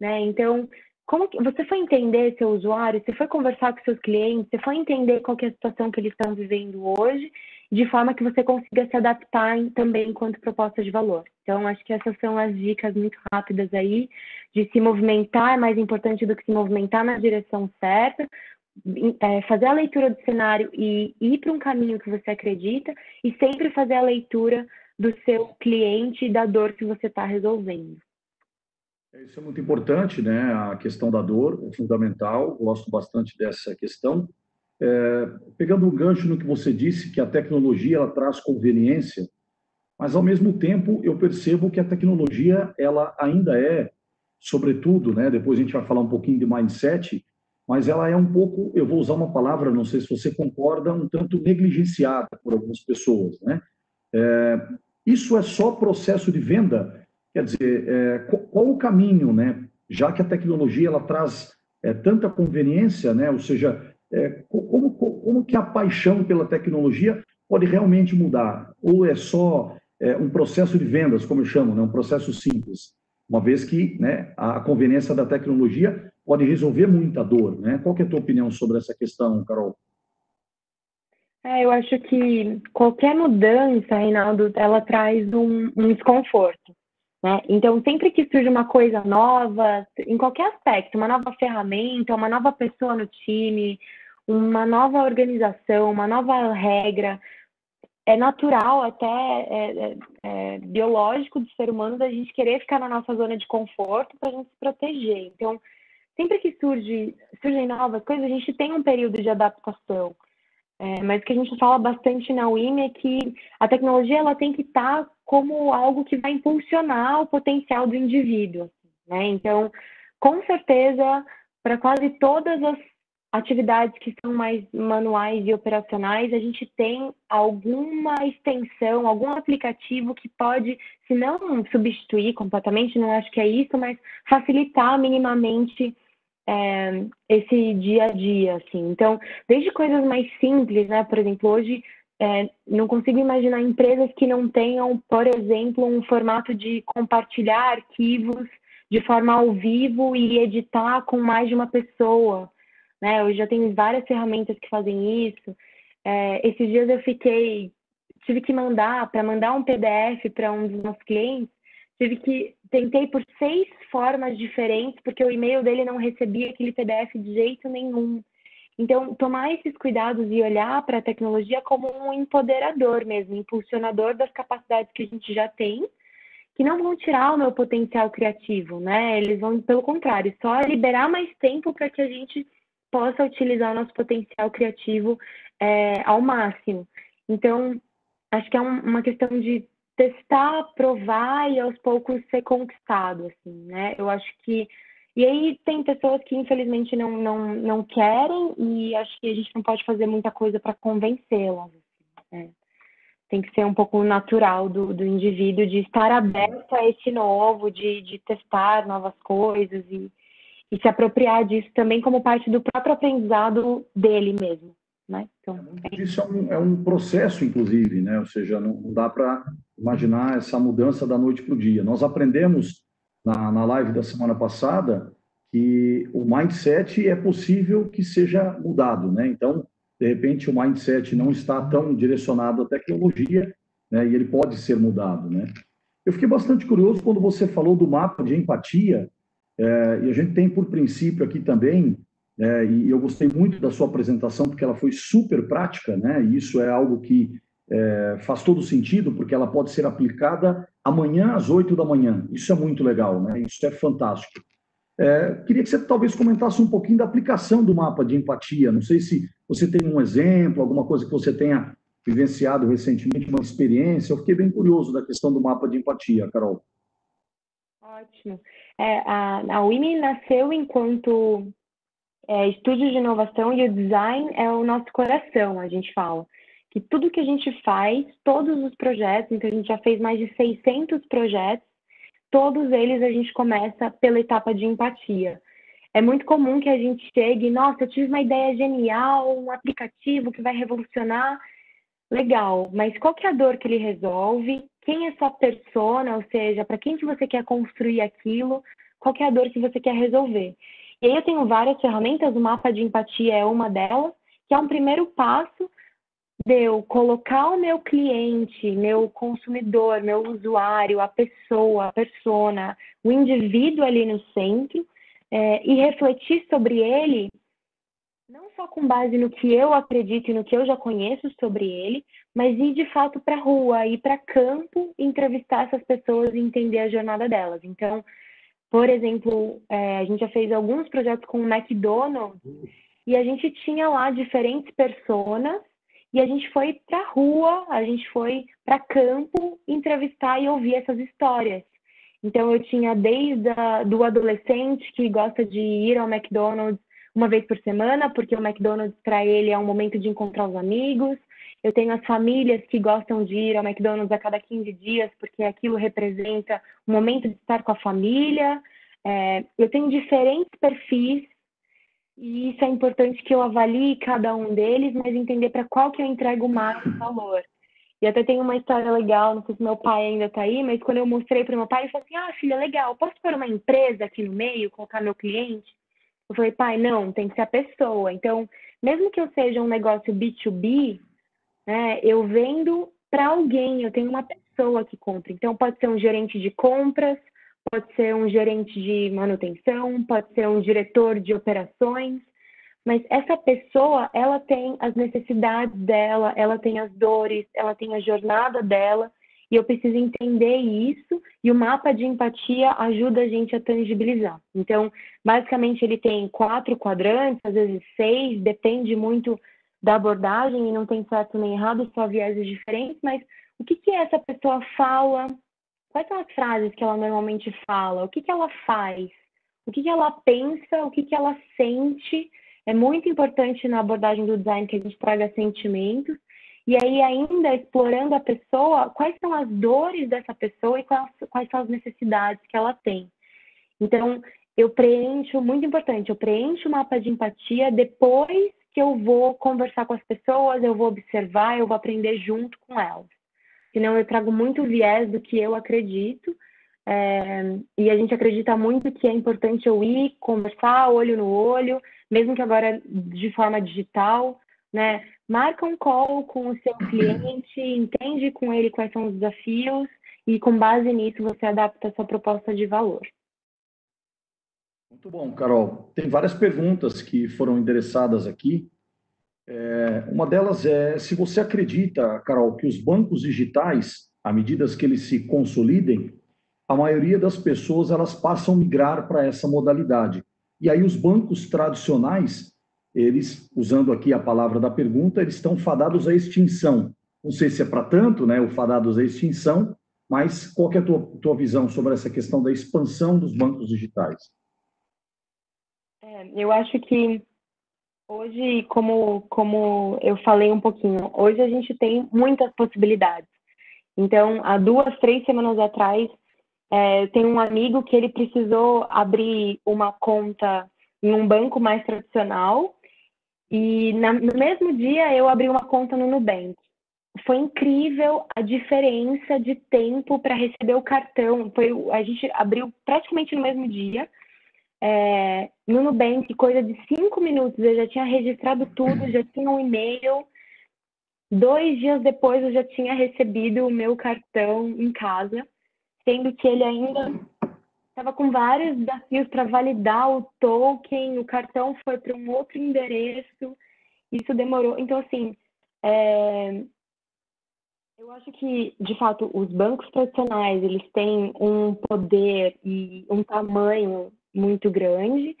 Né? Então, como que, você foi entender seu usuário, você foi conversar com seus clientes, você foi entender qual é a situação que eles estão vivendo hoje de forma que você consiga se adaptar também enquanto proposta de valor. Então, acho que essas são as dicas muito rápidas aí, de se movimentar é mais importante do que se movimentar na direção certa, é, fazer a leitura do cenário e ir para um caminho que você acredita, e sempre fazer a leitura do seu cliente e da dor que você está resolvendo. Isso é muito importante, né? A questão da dor é fundamental, gosto bastante dessa questão. É, pegando um gancho no que você disse, que a tecnologia ela traz conveniência, mas ao mesmo tempo eu percebo que a tecnologia ela ainda é, sobretudo, né? Depois a gente vai falar um pouquinho de mindset, mas ela é um pouco, eu vou usar uma palavra, não sei se você concorda, um tanto negligenciada por algumas pessoas, né? É, isso é só processo de venda, quer dizer, é, qual, o caminho, né? Já que a tecnologia ela traz é, tanta conveniência, né? Ou seja, é, como, como que a paixão pela tecnologia pode realmente mudar? Ou é só é, um processo de vendas, como eu chamo, né? um processo simples? Uma vez que né, a conveniência da tecnologia pode resolver muita dor. Né? Qual é a tua opinião sobre essa questão, Carol? É, eu acho que qualquer mudança, Reinaldo, ela traz um, um desconforto. Né? Então, sempre que surge uma coisa nova, em qualquer aspecto, uma nova ferramenta, uma nova pessoa no time, uma nova organização, uma nova regra, é natural, até é, é, é biológico do ser humano da gente querer ficar na nossa zona de conforto para a gente se proteger. Então, sempre que surge, surgem novas coisas, a gente tem um período de adaptação. É, mas o que a gente fala bastante na UIM é que a tecnologia ela tem que estar tá como algo que vai impulsionar o potencial do indivíduo. Né? Então, com certeza, para quase todas as atividades que são mais manuais e operacionais, a gente tem alguma extensão, algum aplicativo que pode, se não substituir completamente, não acho que é isso, mas facilitar minimamente é, esse dia a dia, assim. Então, desde coisas mais simples, né? Por exemplo, hoje é, não consigo imaginar empresas que não tenham, por exemplo, um formato de compartilhar arquivos de forma ao vivo e editar com mais de uma pessoa. Né? Eu já tenho várias ferramentas que fazem isso. É, esses dias eu fiquei, tive que mandar, para mandar um PDF para um dos meus clientes, tive que, tentei por seis formas diferentes, porque o e-mail dele não recebia aquele PDF de jeito nenhum. Então, tomar esses cuidados e olhar para a tecnologia como um empoderador mesmo, impulsionador das capacidades que a gente já tem, que não vão tirar o meu potencial criativo, né? Eles vão, pelo contrário, só liberar mais tempo para que a gente possa utilizar o nosso potencial criativo é, ao máximo. Então, acho que é um, uma questão de testar, provar e aos poucos ser conquistado, assim, né? Eu acho que e aí tem pessoas que infelizmente não, não, não querem e acho que a gente não pode fazer muita coisa para convencê-las. Assim, né? Tem que ser um pouco natural do, do indivíduo de estar aberto a esse novo, de, de testar novas coisas e, e se apropriar disso também como parte do próprio aprendizado dele mesmo. Né? Então, é isso é um, é um, processo, inclusive, né? ou seja, não, não dá para imaginar essa mudança da noite para o dia. Nós aprendemos na, na live da semana passada que o mindset é possível que seja mudado. Né? Então, de repente, o mindset não está tão direcionado à tecnologia né? e ele pode ser mudado. Né? Eu fiquei bastante curioso quando você falou do mapa de empatia é, e a gente tem por princípio aqui também, é, e eu gostei muito da sua apresentação, porque ela foi super prática, né? E isso é algo que é, faz todo sentido, porque ela pode ser aplicada amanhã às oito da manhã. Isso é muito legal, né? Isso é fantástico. É, queria que você talvez comentasse um pouquinho da aplicação do mapa de empatia. Não sei se você tem um exemplo, alguma coisa que você tenha vivenciado recentemente, uma experiência. Eu fiquei bem curioso da questão do mapa de empatia, Carol. Ótimo. É, a WIMI nasceu enquanto é, estúdio de inovação e o design é o nosso coração, a gente fala. Que tudo que a gente faz, todos os projetos, então a gente já fez mais de 600 projetos, todos eles a gente começa pela etapa de empatia. É muito comum que a gente chegue, nossa, eu tive uma ideia genial, um aplicativo que vai revolucionar, legal, mas qual que é a dor que ele resolve? Quem é sua persona, ou seja, para quem que você quer construir aquilo? Qual que é a dor que você quer resolver? E aí eu tenho várias ferramentas, o mapa de empatia é uma delas, que é um primeiro passo de eu colocar o meu cliente, meu consumidor, meu usuário, a pessoa, a persona, o indivíduo ali no centro é, e refletir sobre ele não só com base no que eu acredito e no que eu já conheço sobre ele, mas ir de fato para a rua, ir para campo, entrevistar essas pessoas e entender a jornada delas. Então, por exemplo, é, a gente já fez alguns projetos com o McDonald's e a gente tinha lá diferentes personas e a gente foi para rua, a gente foi para campo entrevistar e ouvir essas histórias. Então, eu tinha desde a, do adolescente que gosta de ir ao McDonald's uma vez por semana, porque o McDonald's para ele é um momento de encontrar os amigos. Eu tenho as famílias que gostam de ir ao McDonald's a cada 15 dias, porque aquilo representa um momento de estar com a família. É, eu tenho diferentes perfis e isso é importante que eu avalie cada um deles, mas entender para qual que eu entrego o máximo valor. E até tem uma história legal, não sei se meu pai ainda está aí, mas quando eu mostrei para meu pai, ele falou assim: Ah, filha, legal, posso pôr uma empresa aqui no meio, colocar meu cliente? Eu falei, pai, não, tem que ser a pessoa. Então, mesmo que eu seja um negócio B2B, né, eu vendo para alguém, eu tenho uma pessoa que compra. Então, pode ser um gerente de compras, pode ser um gerente de manutenção, pode ser um diretor de operações, mas essa pessoa, ela tem as necessidades dela, ela tem as dores, ela tem a jornada dela, e eu preciso entender isso, e o mapa de empatia ajuda a gente a tangibilizar. Então, basicamente, ele tem quatro quadrantes, às vezes seis, depende muito da abordagem, e não tem certo nem errado, só vieses diferentes, mas o que, que essa pessoa fala? Quais são as frases que ela normalmente fala? O que, que ela faz? O que, que ela pensa? O que, que ela sente? É muito importante na abordagem do design que a gente traga sentimentos. E aí, ainda explorando a pessoa, quais são as dores dessa pessoa e quais, quais são as necessidades que ela tem. Então, eu preencho, muito importante, eu preencho o mapa de empatia depois que eu vou conversar com as pessoas, eu vou observar, eu vou aprender junto com elas. Senão eu trago muito viés do que eu acredito, é, e a gente acredita muito que é importante eu ir conversar olho no olho, mesmo que agora de forma digital, né? Marca um call com o seu cliente, entende com ele quais são os desafios e com base nisso você adapta a sua proposta de valor. Muito bom, Carol. Tem várias perguntas que foram endereçadas aqui. É, uma delas é se você acredita, Carol, que os bancos digitais, à medida que eles se consolidem, a maioria das pessoas elas passam a migrar para essa modalidade. E aí os bancos tradicionais, eles, usando aqui a palavra da pergunta, eles estão fadados à extinção. Não sei se é para tanto, né, o fadados à extinção, mas qual é a tua, tua visão sobre essa questão da expansão dos bancos digitais? É, eu acho que hoje, como, como eu falei um pouquinho, hoje a gente tem muitas possibilidades. Então, há duas, três semanas atrás, é, um amigo que ele precisou abrir uma conta em um banco mais tradicional e na, no mesmo dia eu abri uma conta no Nubank. Foi incrível a diferença de tempo para receber o cartão. Foi, a gente abriu praticamente no mesmo dia. É, no Nubank, coisa de cinco minutos, eu já tinha registrado tudo, já tinha um e-mail. Dois dias depois eu já tinha recebido o meu cartão em casa sendo que ele ainda estava com vários desafios para validar o token, o cartão foi para um outro endereço, isso demorou. Então, assim, é... eu acho que, de fato, os bancos tradicionais, eles têm um poder e um tamanho muito grande,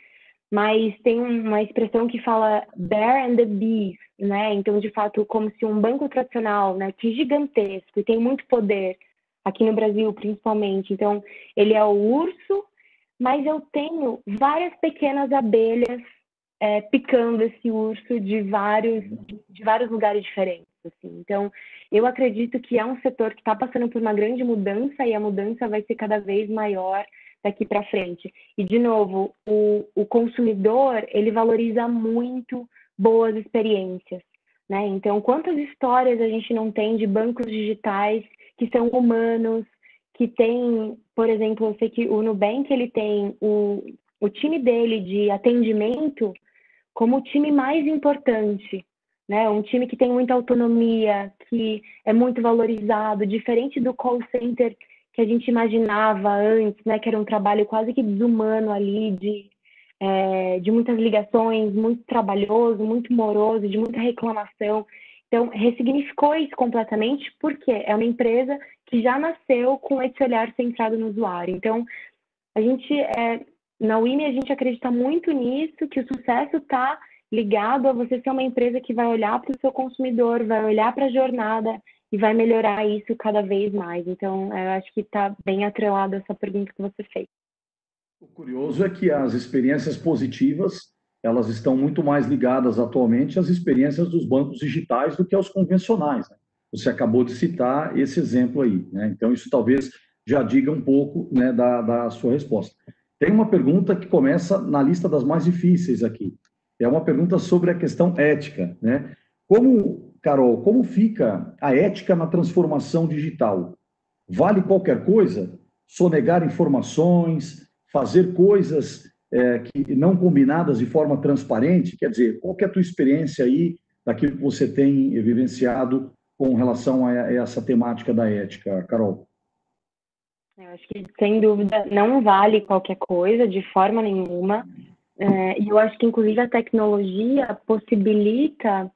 mas tem uma expressão que fala bear and the beast, né? Então, de fato, como se um banco tradicional, né, que é gigantesco e tem muito poder, aqui no Brasil principalmente. Então, ele é o urso, mas eu tenho várias pequenas abelhas é, picando esse urso de vários, de vários lugares diferentes. Assim. Então, eu acredito que é um setor que está passando por uma grande mudança e a mudança vai ser cada vez maior daqui para frente. E, de novo, o, o consumidor, ele valoriza muito boas experiências. Né? Então, quantas histórias a gente não tem de bancos digitais que são humanos, que tem, por exemplo, eu sei que o Nubank ele tem o, o time dele de atendimento como o time mais importante, né? Um time que tem muita autonomia, que é muito valorizado, diferente do call center que a gente imaginava antes, né? Que era um trabalho quase que desumano ali de é, de muitas ligações, muito trabalhoso, muito moroso, de muita reclamação. Então, ressignificou isso completamente, porque é uma empresa que já nasceu com esse olhar centrado no usuário. Então, a gente, é, na WIME, a gente acredita muito nisso, que o sucesso está ligado a você ser uma empresa que vai olhar para o seu consumidor, vai olhar para a jornada e vai melhorar isso cada vez mais. Então, eu acho que está bem atrelado essa pergunta que você fez. O curioso é que as experiências positivas elas estão muito mais ligadas atualmente às experiências dos bancos digitais do que aos convencionais. Né? Você acabou de citar esse exemplo aí, né? então isso talvez já diga um pouco né, da, da sua resposta. Tem uma pergunta que começa na lista das mais difíceis aqui. É uma pergunta sobre a questão ética, né? Como, Carol, como fica a ética na transformação digital? Vale qualquer coisa? Sonegar informações, fazer coisas é, que não combinadas de forma transparente? Quer dizer, qual é a tua experiência aí daquilo que você tem vivenciado com relação a essa temática da ética, Carol? Eu acho que, sem dúvida, não vale qualquer coisa, de forma nenhuma. É, e eu acho que, inclusive, a tecnologia possibilita,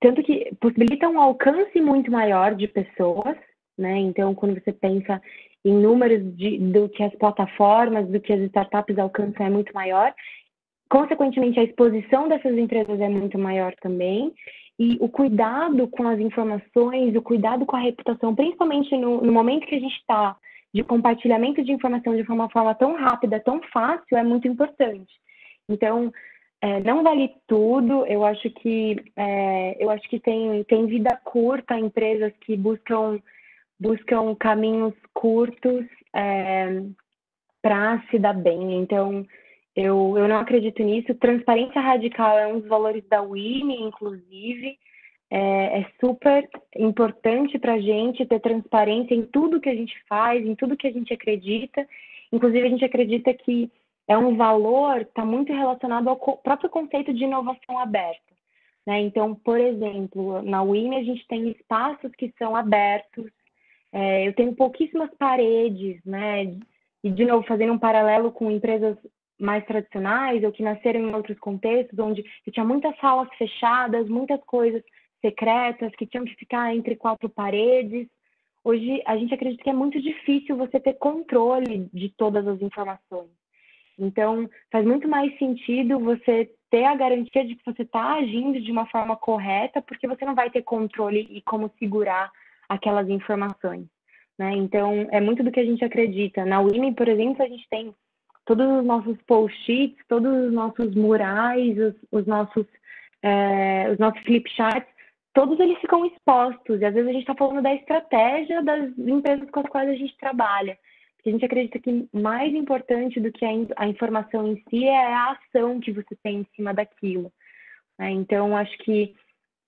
tanto que possibilita um alcance muito maior de pessoas, né? Então, quando você pensa em números de, do que as plataformas, do que as startups alcançam é muito maior. consequentemente, a exposição dessas empresas é muito maior também. E o cuidado com as informações, o cuidado com a reputação, principalmente no, no momento que a gente está de compartilhamento de informação de uma forma tão rápida, tão fácil, é muito importante. Então, é, não vale tudo. Eu acho que é, eu acho que tem, tem vida curta empresas que buscam buscam caminhos curtos é, para se dar bem. Então, eu, eu não acredito nisso. Transparência radical é um dos valores da WINE, inclusive. É, é super importante para a gente ter transparência em tudo que a gente faz, em tudo que a gente acredita. Inclusive, a gente acredita que é um valor, está muito relacionado ao próprio conceito de inovação aberta. Né? Então, por exemplo, na WIME a gente tem espaços que são abertos, é, eu tenho pouquíssimas paredes, né? E, de novo, fazendo um paralelo com empresas mais tradicionais ou que nasceram em outros contextos, onde tinha muitas salas fechadas, muitas coisas secretas que tinham que ficar entre quatro paredes. Hoje, a gente acredita que é muito difícil você ter controle de todas as informações. Então, faz muito mais sentido você ter a garantia de que você está agindo de uma forma correta, porque você não vai ter controle e como segurar aquelas informações. Né? Então, é muito do que a gente acredita. Na Women, por exemplo, a gente tem todos os nossos post-its, todos os nossos murais, os, os nossos, é, os nossos flip todos eles ficam expostos. E às vezes a gente está falando da estratégia das empresas com as quais a gente trabalha a gente acredita que mais importante do que a, a informação em si é a ação que você tem em cima daquilo. Né? Então, acho que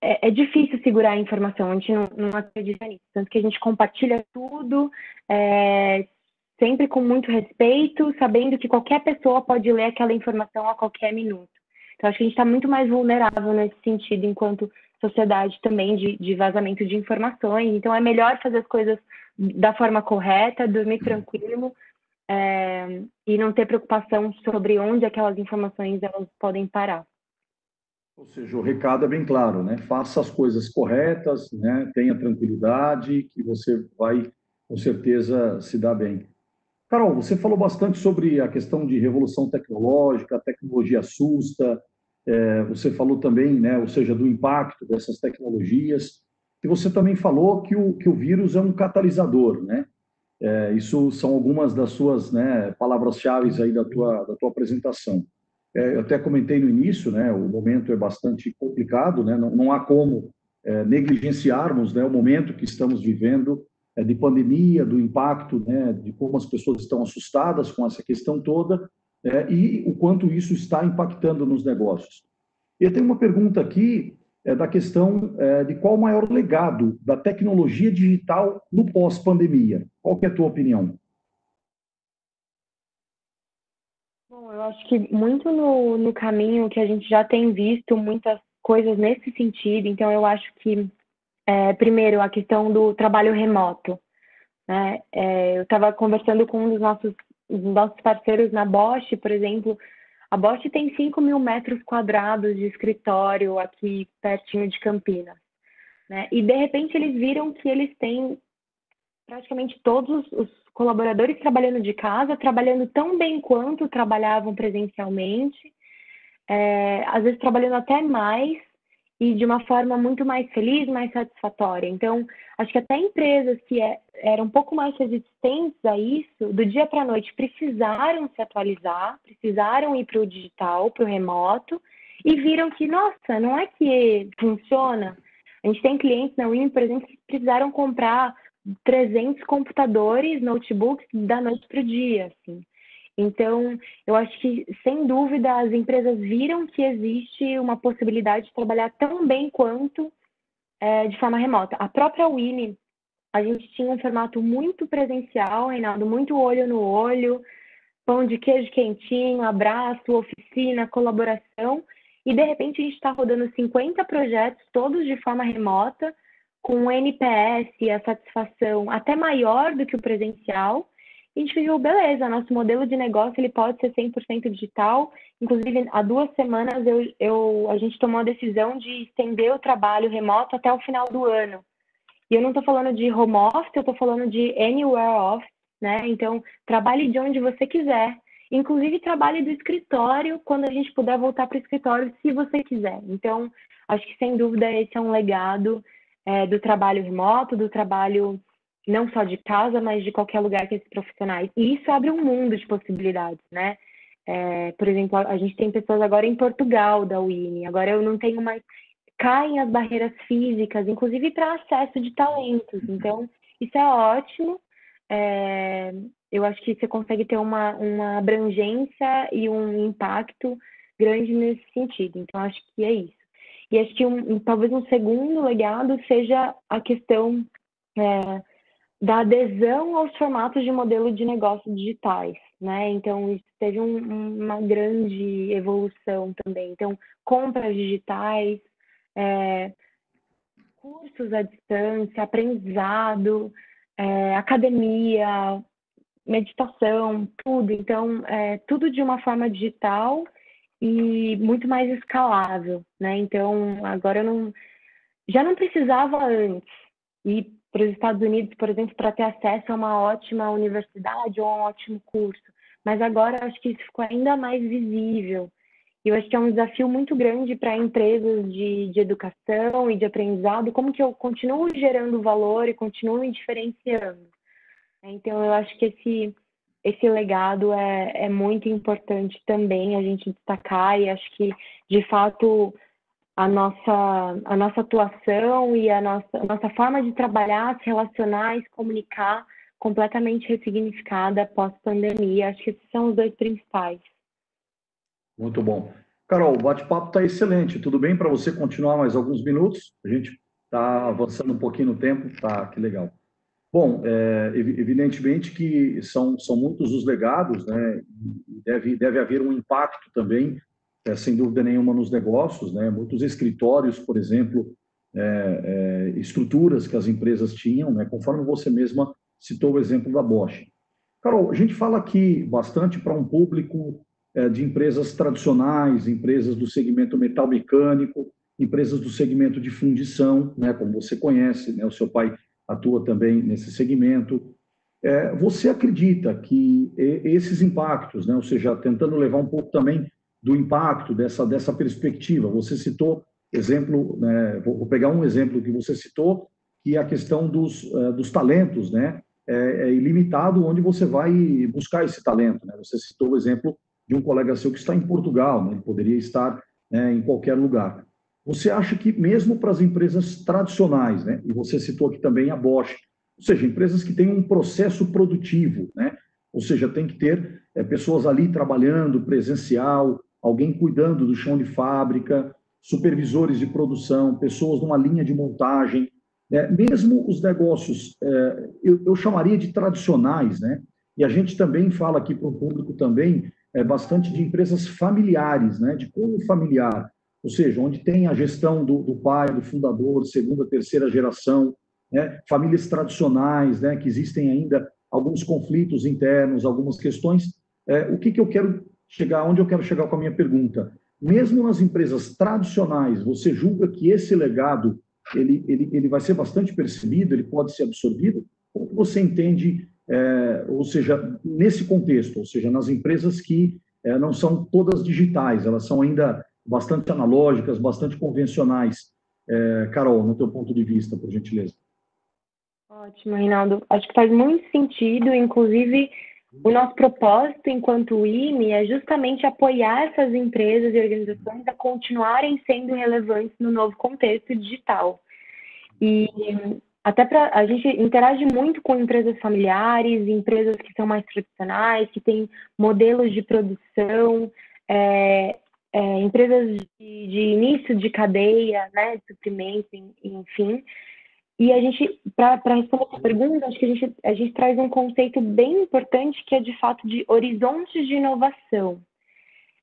é, é, difícil segurar a informação, a gente não, não, acredita nisso. Tanto que a gente compartilha tudo, é, sempre com muito respeito, sabendo que qualquer pessoa pode ler aquela informação a qualquer minuto. Então, acho que a gente está muito mais vulnerável nesse sentido, enquanto sociedade também, de, de vazamento de informações. Então, é melhor fazer as coisas da forma correta, dormir tranquilo é, e não ter preocupação sobre onde aquelas informações elas podem parar. Ou seja, o recado é bem claro, né? Faça as coisas corretas, né? Tenha tranquilidade, que você vai com certeza se dar bem. Carol, você falou bastante sobre a questão de revolução tecnológica, a tecnologia assusta. É, você falou também, né? Ou seja, do impacto dessas tecnologias. E você também falou que o, que o vírus é um catalisador, né? É, isso são algumas das suas né, palavras-chave aí da tua, da tua apresentação. É, eu até comentei no início, né? O momento é bastante complicado, né? Não, não há como é, negligenciarmos né, o momento que estamos vivendo é, de pandemia, do impacto, né? De como as pessoas estão assustadas com essa questão toda é, e o quanto isso está impactando nos negócios. E tenho uma pergunta aqui é, da questão é, de qual o maior legado da tecnologia digital no pós-pandemia. Qual é a tua opinião? Bom, eu acho que muito no, no caminho que a gente já tem visto muitas coisas nesse sentido. Então, eu acho que, é, primeiro, a questão do trabalho remoto. Né? É, eu estava conversando com um dos nossos, dos nossos parceiros na Bosch, por exemplo, a Bosch tem 5 mil metros quadrados de escritório aqui pertinho de Campinas. Né? E, de repente, eles viram que eles têm praticamente todos os colaboradores trabalhando de casa, trabalhando tão bem quanto trabalhavam presencialmente, é, às vezes trabalhando até mais, e de uma forma muito mais feliz, mais satisfatória. Então, acho que até empresas que é, eram um pouco mais resistentes a isso, do dia para a noite precisaram se atualizar, precisaram ir para o digital, para o remoto, e viram que, nossa, não é que funciona. A gente tem clientes na Win, por exemplo, que precisaram comprar 300 computadores, notebooks da noite para o dia, assim. Então, eu acho que, sem dúvida, as empresas viram que existe uma possibilidade de trabalhar tão bem quanto é, de forma remota. A própria Winnie, a gente tinha um formato muito presencial, Reinaldo, muito olho no olho, pão de queijo quentinho, abraço, oficina, colaboração, e de repente a gente está rodando 50 projetos, todos de forma remota, com o NPS a satisfação até maior do que o presencial, a gente viu, beleza, nosso modelo de negócio ele pode ser 100% digital. Inclusive, há duas semanas eu, eu, a gente tomou a decisão de estender o trabalho remoto até o final do ano. E eu não estou falando de home office, eu estou falando de anywhere office, né? Então, trabalhe de onde você quiser. inclusive trabalhe do escritório quando a gente puder voltar para o escritório, se você quiser. Então, acho que sem dúvida esse é um legado é, do trabalho remoto, do trabalho não só de casa, mas de qualquer lugar que esses profissionais. E isso abre um mundo de possibilidades, né? É, por exemplo, a gente tem pessoas agora em Portugal da UINE, agora eu não tenho mais. Caem as barreiras físicas, inclusive para acesso de talentos. Então, isso é ótimo. É, eu acho que você consegue ter uma, uma abrangência e um impacto grande nesse sentido. Então, acho que é isso. E acho que um, talvez um segundo legado seja a questão é, da adesão aos formatos de modelo de negócio digitais, né? Então, isso teve um, uma grande evolução também. Então, compras digitais, é, cursos à distância, aprendizado, é, academia, meditação, tudo. Então, é, tudo de uma forma digital e muito mais escalável, né? Então, agora eu não já não precisava antes ir para os Estados Unidos, por exemplo, para ter acesso a uma ótima universidade ou a um ótimo curso. Mas agora acho que isso ficou ainda mais visível. E eu acho que é um desafio muito grande para empresas de, de educação e de aprendizado, como que eu continuo gerando valor e continuo me diferenciando. Então, eu acho que esse, esse legado é, é muito importante também a gente destacar e acho que, de fato, a nossa, a nossa atuação e a nossa, a nossa forma de trabalhar, se relacionar e se comunicar completamente ressignificada pós-pandemia. Acho que esses são os dois principais. Muito bom. Carol, o bate-papo está excelente. Tudo bem para você continuar mais alguns minutos? A gente está avançando um pouquinho no tempo. Tá, que legal. Bom, é, evidentemente que são, são muitos os legados, né? Deve, deve haver um impacto também é, sem dúvida nenhuma, nos negócios, né? Muitos escritórios, por exemplo, é, é, estruturas que as empresas tinham, né? Conforme você mesma citou o exemplo da Bosch. Carol, a gente fala aqui bastante para um público é, de empresas tradicionais, empresas do segmento metal mecânico, empresas do segmento de fundição, né? Como você conhece, né? O seu pai atua também nesse segmento. É, você acredita que esses impactos, né? Ou seja, tentando levar um pouco também do impacto dessa, dessa perspectiva. Você citou exemplo, né, vou pegar um exemplo que você citou, que é a questão dos, uh, dos talentos, né? É, é, ilimitado onde você vai buscar esse talento. Né? Você citou o exemplo de um colega seu que está em Portugal, né? ele poderia estar né, em qualquer lugar. Você acha que mesmo para as empresas tradicionais, né? e você citou aqui também a Bosch, ou seja, empresas que têm um processo produtivo, né? ou seja, tem que ter é, pessoas ali trabalhando presencial, alguém cuidando do chão de fábrica, supervisores de produção, pessoas numa linha de montagem, né? mesmo os negócios, é, eu, eu, chamaria de tradicionais, né? E a gente também fala aqui para o público também é, bastante de empresas familiares, né? De como familiar, ou seja, onde tem a gestão do, do pai, do fundador, segunda, terceira geração, né? famílias tradicionais, né? Que existem ainda alguns conflitos internos, algumas questões. É, o que, que eu quero chegar onde eu quero chegar com a minha pergunta. Mesmo nas empresas tradicionais, você julga que esse legado ele, ele, ele vai ser bastante percebido, ele pode ser absorvido? Como você entende, é, ou seja, nesse contexto, ou seja, nas empresas que é, não são todas digitais, elas são ainda bastante analógicas, bastante convencionais. É, Carol, no teu ponto de vista, por gentileza. Ótimo, Reinaldo. Acho que faz muito sentido, inclusive o nosso propósito enquanto IME é justamente apoiar essas empresas e organizações a continuarem sendo relevantes no novo contexto digital. E até para a gente interage muito com empresas familiares, empresas que são mais tradicionais, que têm modelos de produção, é, é, empresas de, de, início de cadeia, né, de suprimento, enfim. E a gente, para responder essa pergunta, acho que a gente, a gente traz um conceito bem importante que é de fato de horizontes de inovação.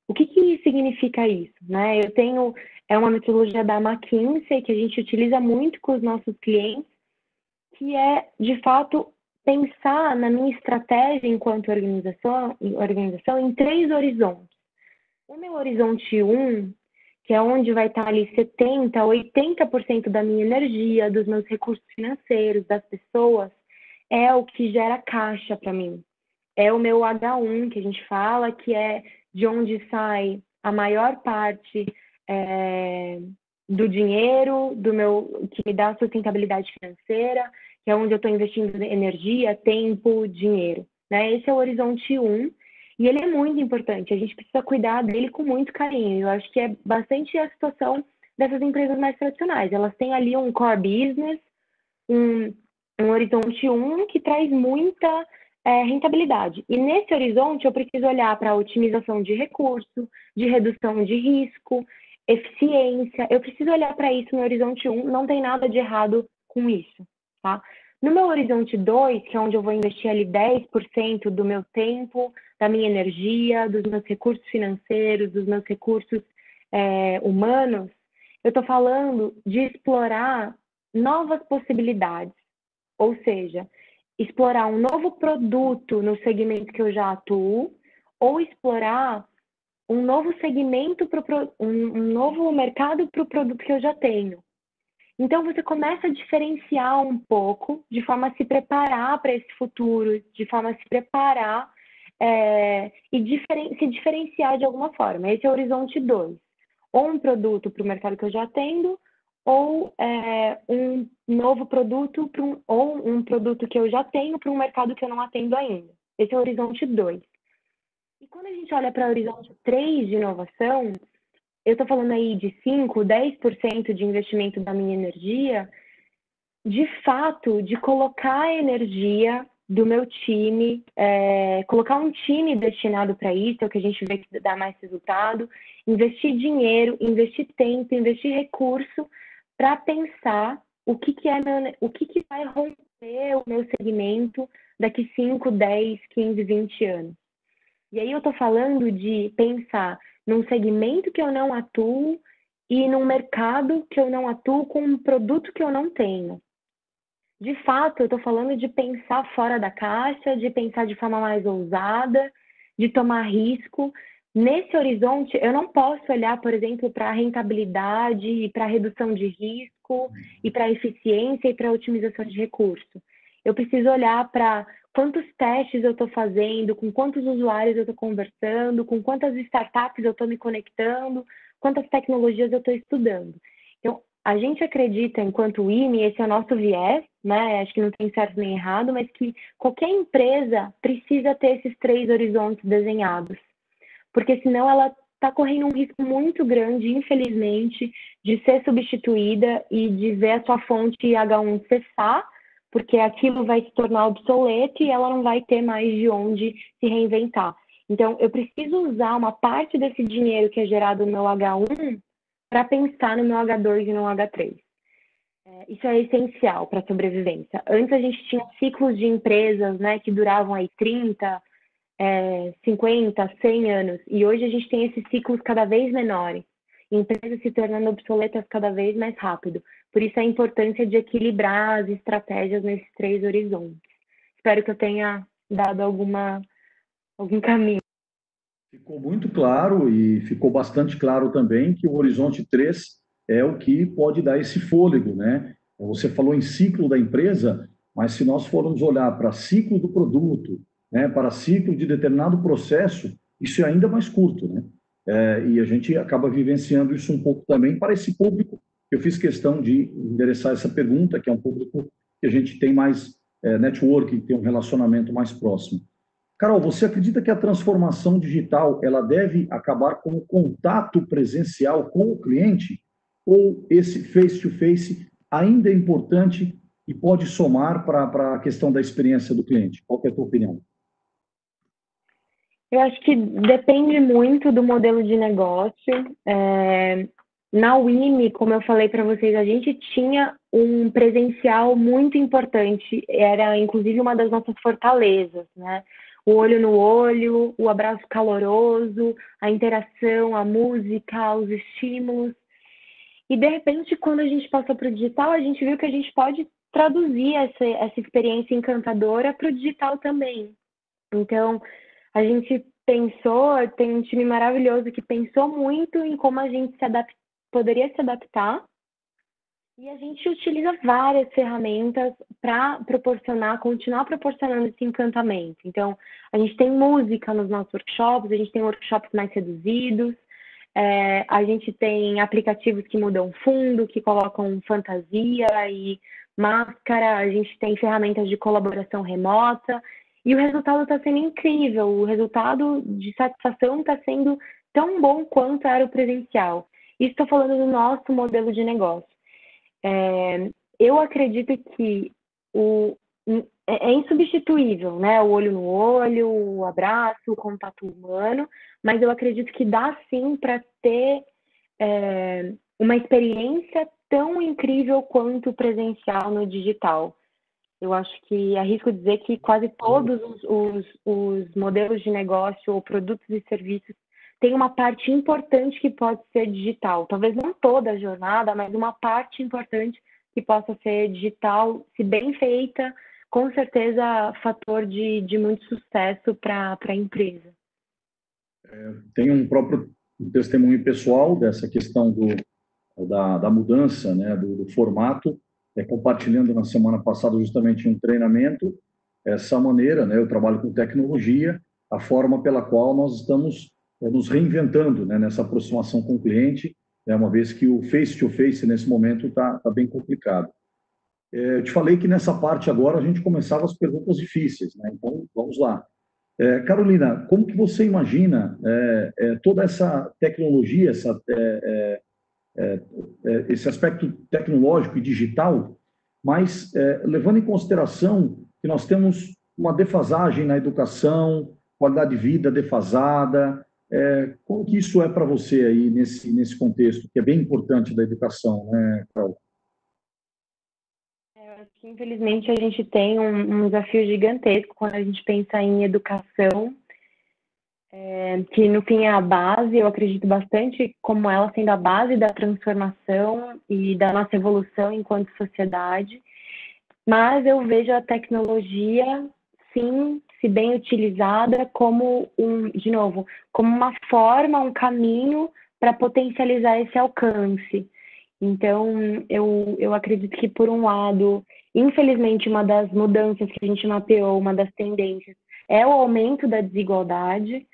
O que, que significa isso? Né? Eu tenho, é uma metodologia da McKinsey que a gente utiliza muito com os nossos clientes, que é, de fato, pensar na minha estratégia enquanto organização, organização em três horizontes. O meu horizonte 1, um, que é onde vai estar ali 70%, 80% da minha energia, dos meus recursos financeiros, das pessoas, é o que gera caixa para mim. é o meu H1, que a gente fala, que é de onde sai a maior parte é, do dinheiro, do meu que me dá sustentabilidade financeira, que é onde eu estou investindo energia, tempo, dinheiro. Né? Esse é o horizonte 1, e ele é muito importante, a gente precisa cuidar dele com muito carinho. Eu acho que é bastante a situação dessas empresas mais tradicionais. Elas têm ali um core business, um, um horizonte 1 que traz muita é, rentabilidade. E nesse horizonte eu preciso olhar para otimização de recurso, de redução de risco, eficiência. Eu preciso olhar para isso no horizonte 1, não tem nada de errado com isso, tá? No meu horizonte 2, que é onde eu vou investir ali 10% do meu tempo, da minha energia, dos meus recursos financeiros, dos meus recursos é, humanos, eu estou falando de explorar novas possibilidades. Ou seja, explorar um novo produto no segmento que eu já atuo, ou explorar um novo segmento, pro, um, um novo mercado para o produto que eu já tenho. Então, você começa a diferenciar um pouco, de forma a se preparar para esse futuro, de forma a se preparar é, e diferen se diferenciar de alguma forma. Esse é o horizonte 2. Ou um produto para o mercado que eu já atendo, ou é, um novo produto, um, ou um produto que eu já tenho para um mercado que eu não atendo ainda. Esse é o horizonte 2. E quando a gente olha para o horizonte 3 de inovação, eu estou falando aí de 5, 10% de investimento da minha energia, de fato, de colocar a energia do meu time, é, colocar um time destinado para isso, é o que a gente vê que dá mais resultado, investir dinheiro, investir tempo, investir recurso para pensar o que, que é meu, o que, que vai romper o meu segmento daqui 5, 10, 15, 20 anos. E aí eu estou falando de pensar num segmento que eu não atuo e num mercado que eu não atuo com um produto que eu não tenho. De fato, eu estou falando de pensar fora da caixa, de pensar de forma mais ousada, de tomar risco. Nesse horizonte, eu não posso olhar, por exemplo, para a rentabilidade e para a redução de risco e para a eficiência e para a otimização de recurso. Eu preciso olhar para quantos testes eu estou fazendo, com quantos usuários eu estou conversando, com quantas startups eu estou me conectando, quantas tecnologias eu estou estudando. Então, a gente acredita, enquanto IME, esse é o nosso viés, né? Acho que não tem certo nem errado, mas que qualquer empresa precisa ter esses três horizontes desenhados, porque senão ela está correndo um risco muito grande, infelizmente, de ser substituída e de ver a sua fonte H1 cessar porque aquilo vai se tornar obsoleto e ela não vai ter mais de onde se reinventar. Então, eu preciso usar uma parte desse dinheiro que é gerado no meu H1 para pensar no meu H2 e no H3. É, isso é essencial para a sobrevivência. Antes a gente tinha ciclos de empresas né, que duravam aí 30, é, 50, 100 anos, e hoje a gente tem esses ciclos cada vez menores, empresas se tornando obsoletas cada vez mais rápido. Por isso a importância de equilibrar as estratégias nesses três horizontes. Espero que eu tenha dado alguma, algum caminho. Ficou muito claro e ficou bastante claro também que o horizonte 3 é o que pode dar esse fôlego, né? Você falou em ciclo da empresa, mas se nós formos olhar para ciclo do produto, né, para ciclo de determinado processo, isso é ainda mais curto, né? É, e a gente acaba vivenciando isso um pouco também para esse público eu fiz questão de endereçar essa pergunta, que é um público que a gente tem mais é, network, tem um relacionamento mais próximo. Carol, você acredita que a transformação digital ela deve acabar com o contato presencial com o cliente? Ou esse face-to-face -face ainda é importante e pode somar para a questão da experiência do cliente? Qual é a tua opinião? Eu acho que depende muito do modelo de negócio. É, na UIME, como eu falei para vocês, a gente tinha um presencial muito importante, era inclusive uma das nossas fortalezas, né? O olho no olho, o abraço caloroso, a interação, a música, os estímulos. E de repente, quando a gente passou para o digital, a gente viu que a gente pode traduzir essa, essa experiência encantadora para o digital também. Então, a gente pensou, tem um time maravilhoso que pensou muito em como a gente se adaptar poderia se adaptar E a gente utiliza várias ferramentas para proporcionar, continuar proporcionando esse encantamento. Então, a gente tem música nos nossos workshops, a gente tem workshops mais reduzidos, é, a gente tem aplicativos que mudam fundo, que colocam fantasia e máscara, a gente tem ferramentas de colaboração remota, e o resultado está sendo incrível, o resultado de satisfação está sendo tão bom quanto era o presencial. Estou falando do nosso modelo de negócio. É, eu acredito que o, é, é insubstituível, né? O olho no olho, o abraço, o contato humano, mas eu acredito que dá sim para ter é, uma experiência tão incrível quanto presencial no digital. Eu acho que arrisco dizer que quase todos os, os, os modelos de negócio ou produtos e serviços tem uma parte importante que pode ser digital. Talvez não toda a jornada, mas uma parte importante que possa ser digital, se bem feita, com certeza fator de, de muito sucesso para a empresa. É, tem um próprio testemunho pessoal dessa questão do, da, da mudança né, do, do formato, é, compartilhando na semana passada justamente um treinamento, essa maneira, né, eu trabalho com tecnologia, a forma pela qual nós estamos nos reinventando né, nessa aproximação com o cliente, né, uma vez que o face-to-face -face, nesse momento está tá bem complicado. É, eu te falei que nessa parte agora a gente começava as perguntas difíceis, né? então vamos lá. É, Carolina, como que você imagina é, é toda essa tecnologia, essa, é, é, esse aspecto tecnológico e digital, mas levando em consideração que nós temos uma defasagem na educação, qualidade de vida defasada, é, como que isso é para você aí nesse, nesse contexto, que é bem importante da educação, né, Carol? É, infelizmente, a gente tem um, um, desafio gigantesco quando a gente pensa em educação, é, que no fim é a base, eu acredito bastante como ela sendo a base da transformação e da nossa evolução enquanto sociedade, mas eu vejo a tecnologia, sim, se bem utilizada, como um, de novo, como uma forma, um caminho para potencializar esse alcance. Então, eu, eu acredito que, por um lado, infelizmente, uma das mudanças que a gente mapeou, uma das tendências, é o aumento da desigualdade,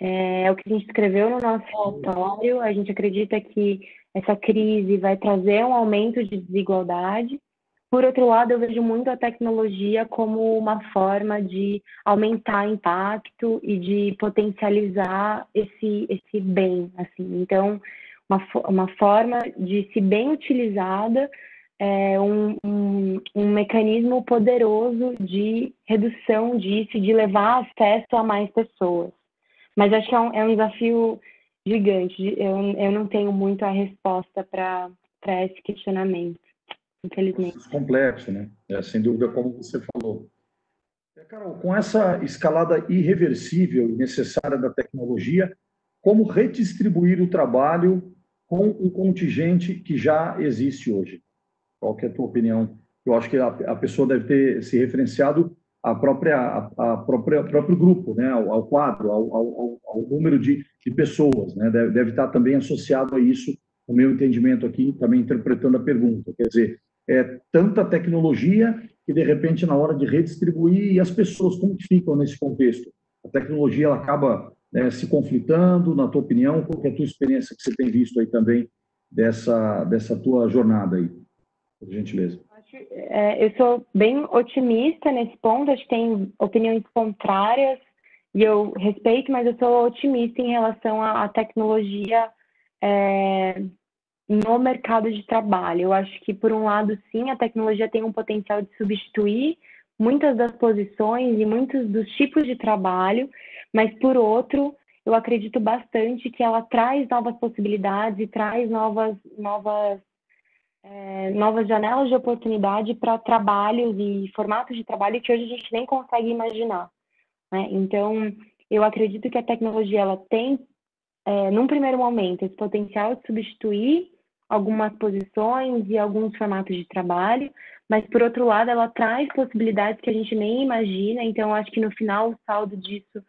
é, é o que a gente escreveu no nosso relatório. A gente acredita que essa crise vai trazer um aumento de desigualdade, por outro lado, eu vejo muito a tecnologia como uma forma de aumentar impacto e de potencializar esse, esse bem, assim. Então, uma, uma forma de, se bem utilizada, é um, um, um mecanismo poderoso de redução disso, de levar acesso a mais pessoas. Mas acho que é um, é um desafio gigante. Eu, eu não tenho muito a resposta para esse questionamento infelizmente. Complexo, né? É, sem dúvida, como você falou. É, Carol, com essa escalada irreversível e necessária da tecnologia, como redistribuir o trabalho com o contingente que já existe hoje? Qual é a tua opinião? Eu acho que a, a pessoa deve ter se referenciado à própria, a própria próprio grupo, né? ao, ao quadro, ao, ao, ao, número de, de pessoas. Né? Deve, deve estar também associado a isso, o meu entendimento aqui, também interpretando a pergunta. Quer dizer, é, tanta tecnologia que, de repente, na hora de redistribuir, e as pessoas, como que ficam nesse contexto? A tecnologia ela acaba né, se conflitando, na tua opinião, qual é a tua experiência que você tem visto aí também dessa, dessa tua jornada aí, por gentileza? É, eu sou bem otimista nesse ponto, acho que tem opiniões contrárias, e eu respeito, mas eu sou otimista em relação à, à tecnologia é, no mercado de trabalho. Eu acho que, por um lado, sim, a tecnologia tem um potencial de substituir muitas das posições e muitos dos tipos de trabalho, mas, por outro, eu acredito bastante que ela traz novas possibilidades e traz novas, novas, é, novas janelas de oportunidade para trabalhos e formatos de trabalho que hoje a gente nem consegue imaginar. Né? Então, eu acredito que a tecnologia ela tem, é, num primeiro momento, esse potencial de substituir algumas posições e alguns formatos de trabalho, mas por outro lado ela traz possibilidades que a gente nem imagina, então acho que no final o saldo disso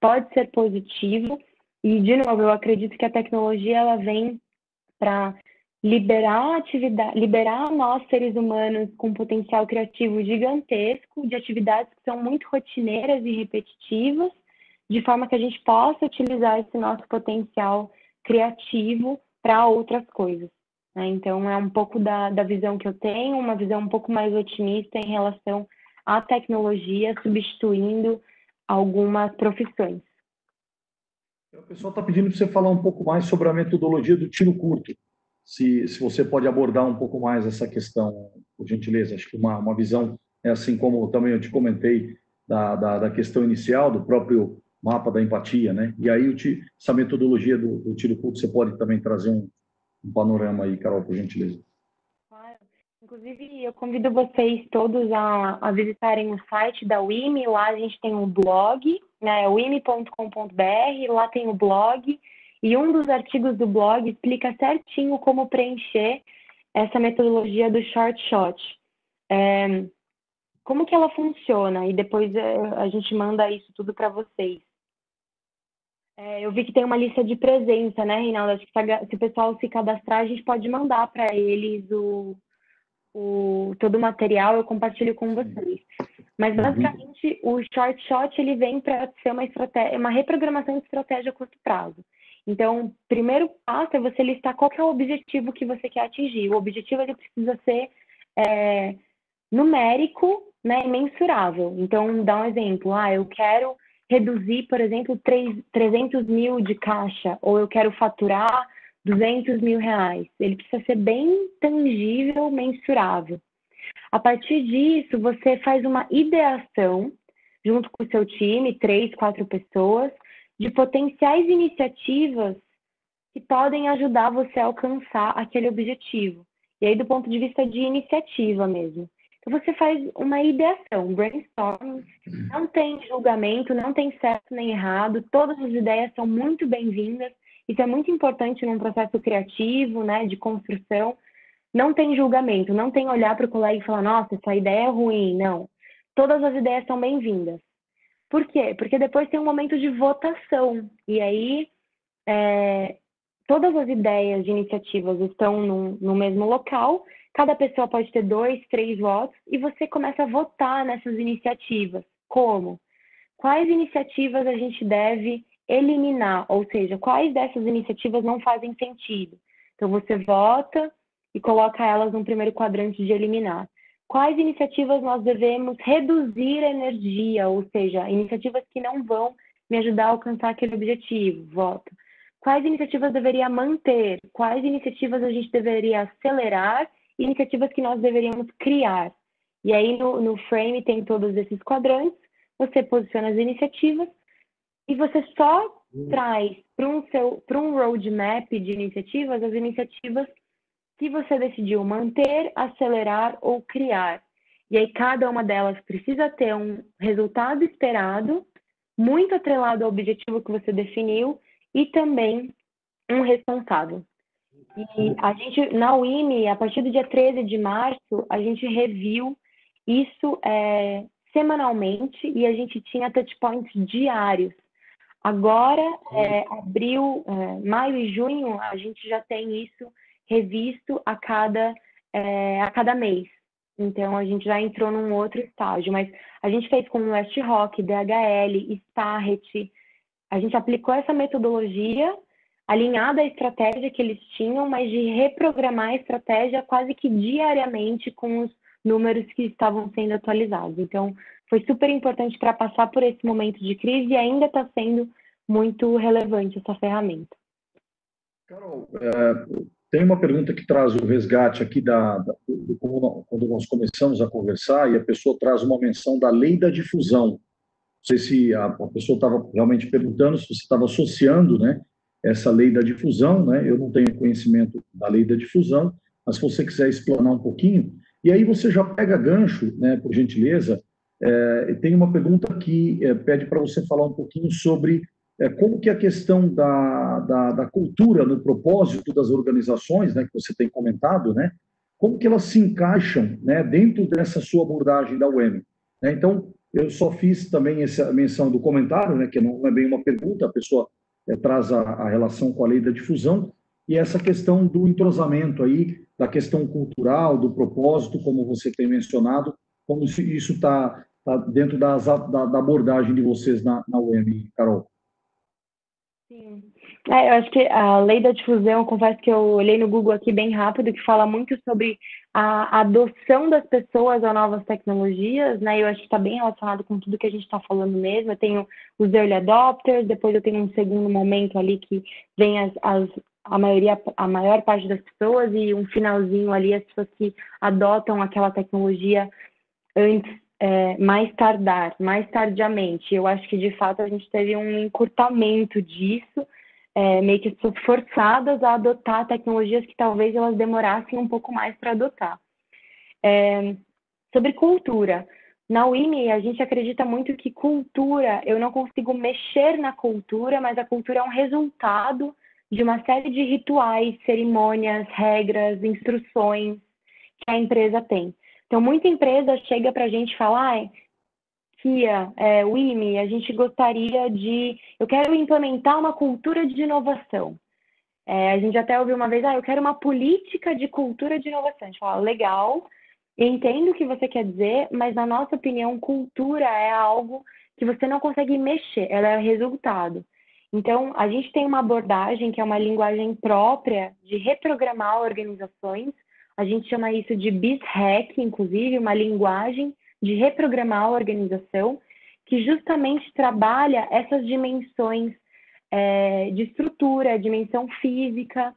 pode ser positivo. E de novo, eu acredito que a tecnologia ela vem para liberar atividade, liberar nós seres humanos com potencial criativo gigantesco de atividades que são muito rotineiras e repetitivas, de forma que a gente possa utilizar esse nosso potencial criativo para outras coisas. Né? Então é um pouco da, da visão que eu tenho, uma visão um pouco mais otimista em relação à tecnologia substituindo algumas profissões. O pessoal está pedindo para você falar um pouco mais sobre a metodologia do tiro curto se, se você pode abordar um pouco mais essa questão, por gentileza. Acho que uma, uma visão é assim como também eu te comentei da, da, da questão inicial, do próprio mapa da empatia, né? E aí essa metodologia do, do tiro curto, você pode também trazer um, um panorama aí, Carol, por gentileza. Claro. Inclusive, eu convido vocês todos a, a visitarem o site da WIMI, lá a gente tem um blog, né, wimi.com.br, lá tem o blog, e um dos artigos do blog explica certinho como preencher essa metodologia do short shot. É, como que ela funciona? E depois é, a gente manda isso tudo para vocês. É, eu vi que tem uma lista de presença, né, Reinaldo? Acho que se o pessoal se cadastrar, a gente pode mandar para eles o, o, todo o material, eu compartilho com vocês. Mas uhum. basicamente o short shot ele vem para ser uma estratégia, uma reprogramação de estratégia a curto prazo. Então, o primeiro passo é você listar qual é o objetivo que você quer atingir. O objetivo ele precisa ser é, numérico né, e mensurável. Então, dá um exemplo. Ah, eu quero reduzir, por exemplo, 3, 300 mil de caixa, ou eu quero faturar 200 mil reais. Ele precisa ser bem tangível, mensurável. A partir disso, você faz uma ideação junto com o seu time, três, quatro pessoas, de potenciais iniciativas que podem ajudar você a alcançar aquele objetivo. E aí, do ponto de vista de iniciativa mesmo. Você faz uma ideação, brainstorming, não tem julgamento, não tem certo nem errado, todas as ideias são muito bem-vindas. Isso é muito importante num processo criativo, né, de construção. Não tem julgamento, não tem olhar para o colega e falar, nossa, essa ideia é ruim. Não. Todas as ideias são bem-vindas. Por quê? Porque depois tem um momento de votação. E aí, é, todas as ideias de iniciativas estão no mesmo local, cada pessoa pode ter dois, três votos, e você começa a votar nessas iniciativas. Como? Quais iniciativas a gente deve eliminar? Ou seja, quais dessas iniciativas não fazem sentido? Então, você vota e coloca elas no primeiro quadrante de eliminar quais iniciativas nós devemos reduzir a energia, ou seja, iniciativas que não vão me ajudar a alcançar aquele objetivo, voto. Quais iniciativas deveria manter? Quais iniciativas a gente deveria acelerar? Iniciativas que nós deveríamos criar. E aí no, no frame tem todos esses quadrantes, você posiciona as iniciativas e você só traz para um, seu, um roadmap de iniciativas as iniciativas que você decidiu manter, acelerar ou criar. E aí cada uma delas precisa ter um resultado esperado, muito atrelado ao objetivo que você definiu e também um responsável. E a gente, na UIME, a partir do dia 13 de março, a gente reviu isso é, semanalmente e a gente tinha touchpoints diários. Agora, é, abril, é, maio e junho, a gente já tem isso revisto a cada, é, a cada mês. Então, a gente já entrou num outro estágio, mas a gente fez com o West Rock, DHL, Starret, a gente aplicou essa metodologia alinhada à estratégia que eles tinham, mas de reprogramar a estratégia quase que diariamente com os números que estavam sendo atualizados. Então, foi super importante para passar por esse momento de crise e ainda está sendo muito relevante essa ferramenta. Carol, é, tem uma pergunta que traz o resgate aqui da, da do, quando nós começamos a conversar e a pessoa traz uma menção da lei da difusão. Não sei se a pessoa estava realmente perguntando se você estava associando, né, essa lei da difusão, né? Eu não tenho conhecimento da lei da difusão, mas se você quiser explanar um pouquinho, e aí você já pega gancho, né, por gentileza. É, tem uma pergunta que é, pede para você falar um pouquinho sobre é, como que a questão da, da, da, cultura no propósito das organizações, né, que você tem comentado, né, como que elas se encaixam né, dentro dessa sua abordagem da UEM. Né? Então, eu só fiz também essa menção do comentário, né, que não é bem uma pergunta, a pessoa é, traz a, a, relação com a lei da difusão, e essa questão do entrosamento aí, da questão cultural, do propósito, como você tem mencionado, como isso está tá dentro das, da, da, abordagem de vocês na, na UEM, Carol. Sim. É, eu acho que a lei da difusão, confesso que eu olhei no Google aqui bem rápido, que fala muito sobre a adoção das pessoas a novas tecnologias, né? Eu acho que está bem relacionado com tudo que a gente está falando mesmo. Eu tenho os early adopters, depois eu tenho um segundo momento ali que vem as, as a maioria, a maior parte das pessoas e um finalzinho ali as pessoas que adotam aquela tecnologia antes, é, mais tardar, mais tardiamente. Eu acho que de fato a gente teve um encurtamento disso é, meio que forçadas a adotar tecnologias que talvez elas demorassem um pouco mais para adotar. É, sobre cultura. Na UIMI, a gente acredita muito que cultura, eu não consigo mexer na cultura, mas a cultura é um resultado de uma série de rituais, cerimônias, regras, instruções que a empresa tem. Então, muita empresa chega para a gente falar, Kia, é, a gente gostaria de. Eu quero implementar uma cultura de inovação. É, a gente até ouviu uma vez, ah, eu quero uma política de cultura de inovação. A gente fala, legal, entendo o que você quer dizer, mas na nossa opinião, cultura é algo que você não consegue mexer, ela é resultado. Então, a gente tem uma abordagem que é uma linguagem própria de reprogramar organizações. A gente chama isso de BizHack, inclusive, uma linguagem de reprogramar a organização, que justamente trabalha essas dimensões é, de estrutura, dimensão física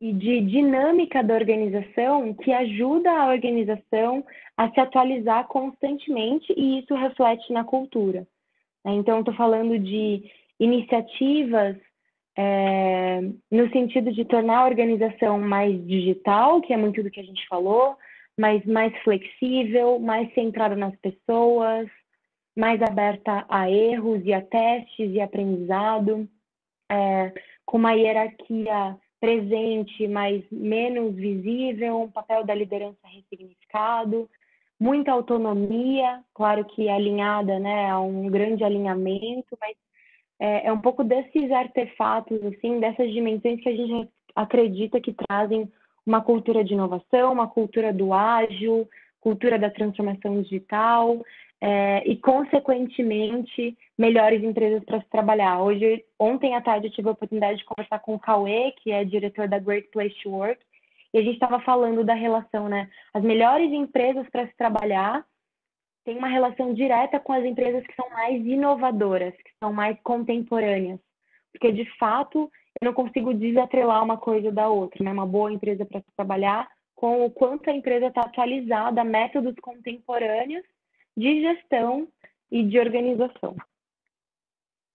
e de dinâmica da organização, que ajuda a organização a se atualizar constantemente e isso reflete na cultura. Então, estou falando de iniciativas é, no sentido de tornar a organização mais digital, que é muito do que a gente falou, mas mais flexível, mais centrada nas pessoas, mais aberta a erros e a testes e aprendizado, é, com uma hierarquia presente, mas menos visível, um papel da liderança ressignificado, muita autonomia, claro que alinhada né, a um grande alinhamento, mas é, é um pouco desses artefatos, assim, dessas dimensões que a gente acredita que trazem uma cultura de inovação, uma cultura do ágil, cultura da transformação digital é, e, consequentemente, melhores empresas para se trabalhar. Hoje, ontem à tarde, eu tive a oportunidade de conversar com o Cauê, que é diretor da Great Place to Work, e a gente estava falando da relação, né? As melhores empresas para se trabalhar têm uma relação direta com as empresas que são mais inovadoras, que são mais contemporâneas, porque de fato eu não consigo desatrelar uma coisa da outra, né? Uma boa empresa para trabalhar com o quanto a empresa está atualizada métodos contemporâneos de gestão e de organização.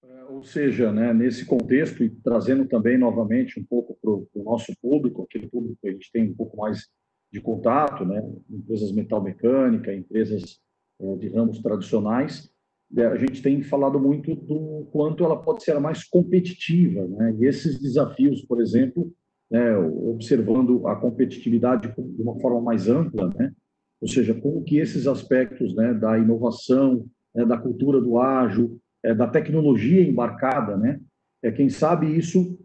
É, ou seja, né, nesse contexto, e trazendo também novamente um pouco para o nosso público, aquele público que a gente tem um pouco mais de contato, né, empresas metal mecânica, empresas é, de ramos tradicionais, a gente tem falado muito do quanto ela pode ser mais competitiva, né? E esses desafios, por exemplo, né, observando a competitividade de uma forma mais ampla, né? Ou seja, como que esses aspectos, né, da inovação, né, da cultura do ágil, é, da tecnologia embarcada, né? É quem sabe isso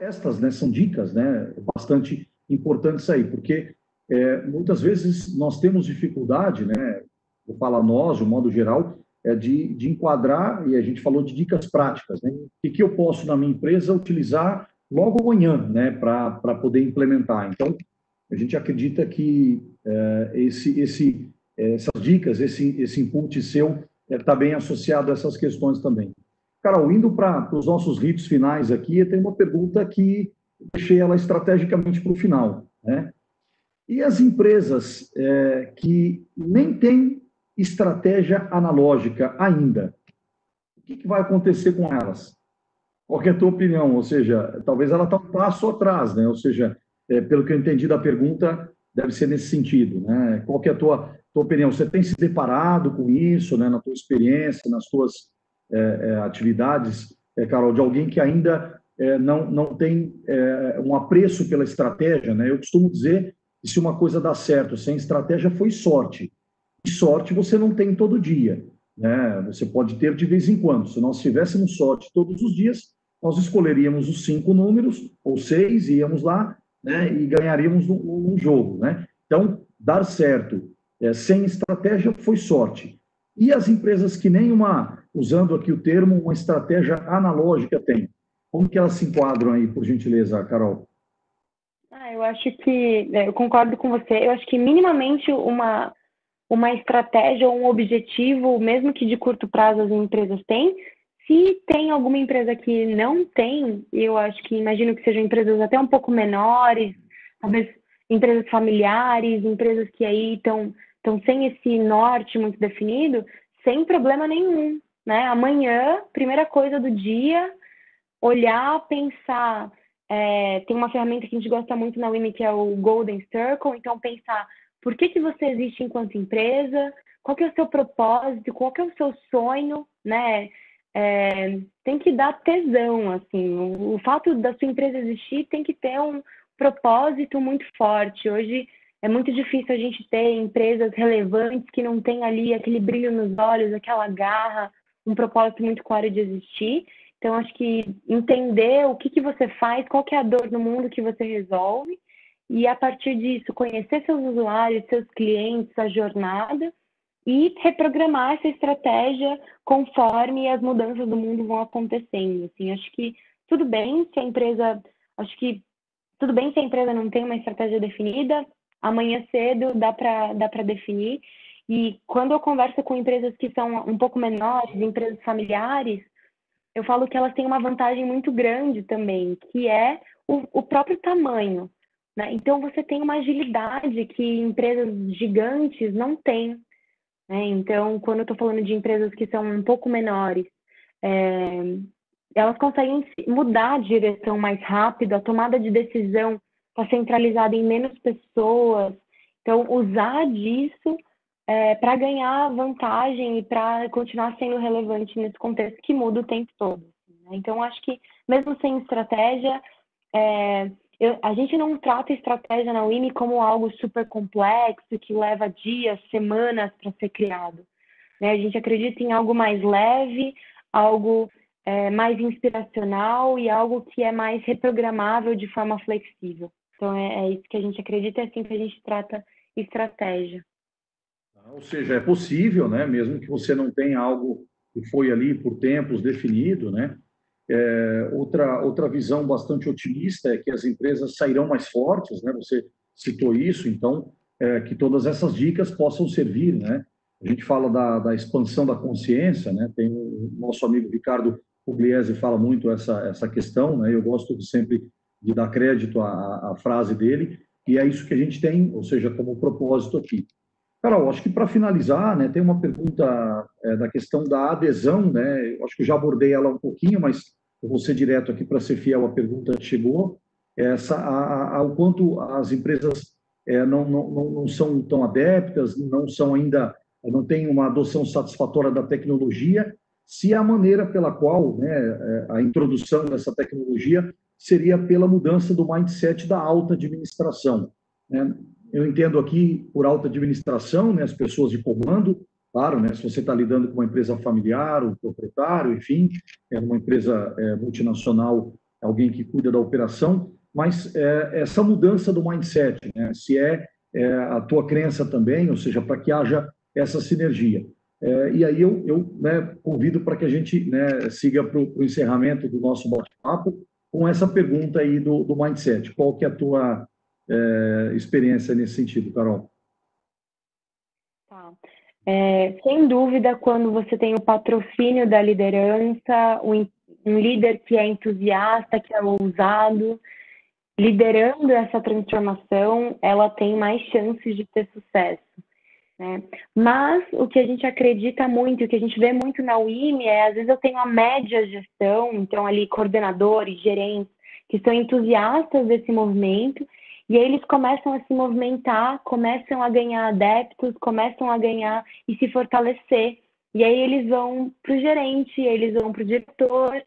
estas, né? São dicas, né? Bastante importantes aí, porque é, muitas vezes nós temos dificuldade, né? vou falar nós, de um modo geral, é de, de enquadrar, e a gente falou de dicas práticas, né? O que, que eu posso, na minha empresa, utilizar logo amanhã, né, para poder implementar. Então, a gente acredita que é, esse, esse, essas dicas, esse, esse input seu está é, bem associado a essas questões também. Carol, indo para os nossos ritos finais aqui, tem uma pergunta que deixei ela estrategicamente para o final. Né? E as empresas é, que nem têm estratégia analógica ainda. O que, que vai acontecer com elas? Qual é a tua opinião? Ou seja, talvez ela está um passo atrás, né? Ou seja, é, pelo que eu entendi da pergunta, deve ser nesse sentido, né? Qual é a tua, tua opinião? Você tem se deparado com isso, né? Na tua experiência, nas tuas é, é, atividades, é, Carol, de alguém que ainda é, não, não tem é, um apreço pela estratégia, né? Eu costumo dizer que se uma coisa dá certo sem estratégia, foi sorte sorte você não tem todo dia. Né? Você pode ter de vez em quando. Se nós tivéssemos sorte todos os dias, nós escolheríamos os cinco números, ou seis, íamos lá, né, e ganharíamos um, um jogo, né? Então, dar certo é, sem estratégia foi sorte. E as empresas que nem uma, usando aqui o termo, uma estratégia analógica tem? Como que elas se enquadram aí, por gentileza, Carol? Ah, eu acho que, é, eu concordo com você, eu acho que minimamente uma, uma estratégia ou um objetivo, mesmo que de curto prazo as empresas têm, se tem alguma empresa que não tem, eu acho que imagino que sejam empresas até um pouco menores, talvez empresas familiares, empresas que aí estão estão sem esse norte muito definido, sem problema nenhum, né? Amanhã, primeira coisa do dia, olhar, pensar. É, tem uma ferramenta que a gente gosta muito na WIMI, que é o Golden Circle. Então, pensar por que, que você existe enquanto empresa, qual que é o seu propósito, qual que é o seu sonho, né? É, tem que dar tesão, assim. O, o fato da sua empresa existir tem que ter um propósito muito forte. Hoje, é muito difícil a gente ter empresas relevantes que não têm ali aquele brilho nos olhos, aquela garra, um propósito muito claro de existir. Então, acho que entender o que, que você faz, qual que é a dor no mundo que você resolve, e a partir disso, conhecer seus usuários, seus clientes, a jornada, e reprogramar essa estratégia conforme as mudanças do mundo vão acontecendo. Assim, acho que tudo bem se a empresa, acho que tudo bem se a empresa não tem uma estratégia definida, amanhã cedo dá para dá para definir. E quando eu converso com empresas que são um pouco menores, empresas familiares, eu falo que elas têm uma vantagem muito grande também, que é o, o próprio tamanho. Né? Então, você tem uma agilidade que empresas gigantes não têm. Né? Então, quando eu estou falando de empresas que são um pouco menores, é, elas conseguem mudar a direção mais rápido, a tomada de decisão está centralizada em menos pessoas. Então, usar disso é, para ganhar vantagem e para continuar sendo relevante nesse contexto que muda o tempo todo. Né? Então, acho que, mesmo sem estratégia, é, eu, a gente não trata estratégia na WIMI como algo super complexo, que leva dias, semanas para ser criado. Né? A gente acredita em algo mais leve, algo é, mais inspiracional e algo que é mais reprogramável de forma flexível. Então, é, é isso que a gente acredita, é assim que a gente trata estratégia. Ou seja, é possível, né? mesmo que você não tenha algo que foi ali por tempos definido, né? É, outra, outra visão bastante otimista é que as empresas sairão mais fortes, né? Você citou isso, então, é, que todas essas dicas possam servir, né? A gente fala da, da expansão da consciência, né? Tem o nosso amigo Ricardo Pugliese fala muito essa, essa questão, né? Eu gosto de sempre de dar crédito à, à frase dele, e é isso que a gente tem, ou seja, como propósito aqui. Carol, acho que para finalizar, né, tem uma pergunta é, da questão da adesão, né? Eu acho que eu já abordei ela um pouquinho, mas eu vou ser direto aqui para ser fiel à pergunta que chegou. Essa, a, a, ao quanto as empresas é, não, não, não são tão adeptas, não são ainda, não têm uma adoção satisfatória da tecnologia, se a maneira pela qual né, é, a introdução dessa tecnologia seria pela mudança do mindset da alta administração. Né? Eu entendo aqui por alta administração, né, as pessoas de comando, claro, né, se você está lidando com uma empresa familiar, um proprietário, enfim, é uma empresa é, multinacional, alguém que cuida da operação, mas é, essa mudança do mindset, né, se é, é, a tua crença também, ou seja, para que haja essa sinergia. É, e aí eu, eu né, convido para que a gente né, siga para o encerramento do nosso bate-papo com essa pergunta aí do, do mindset. Qual que é a tua é, experiência nesse sentido, Carol? Tá. É, sem dúvida, quando você tem o patrocínio da liderança, um, líder que é entusiasta, que é ousado, liderando essa transformação, ela tem mais chances de ter sucesso. Né? Mas o que a gente acredita muito, o que a gente vê muito na UIM é, às vezes eu tenho a média gestão, então ali coordenadores, gerentes, que são entusiastas desse movimento, e aí eles começam a se movimentar, começam a ganhar adeptos, começam a ganhar e se fortalecer. E aí eles vão para o gerente, eles vão para o diretor,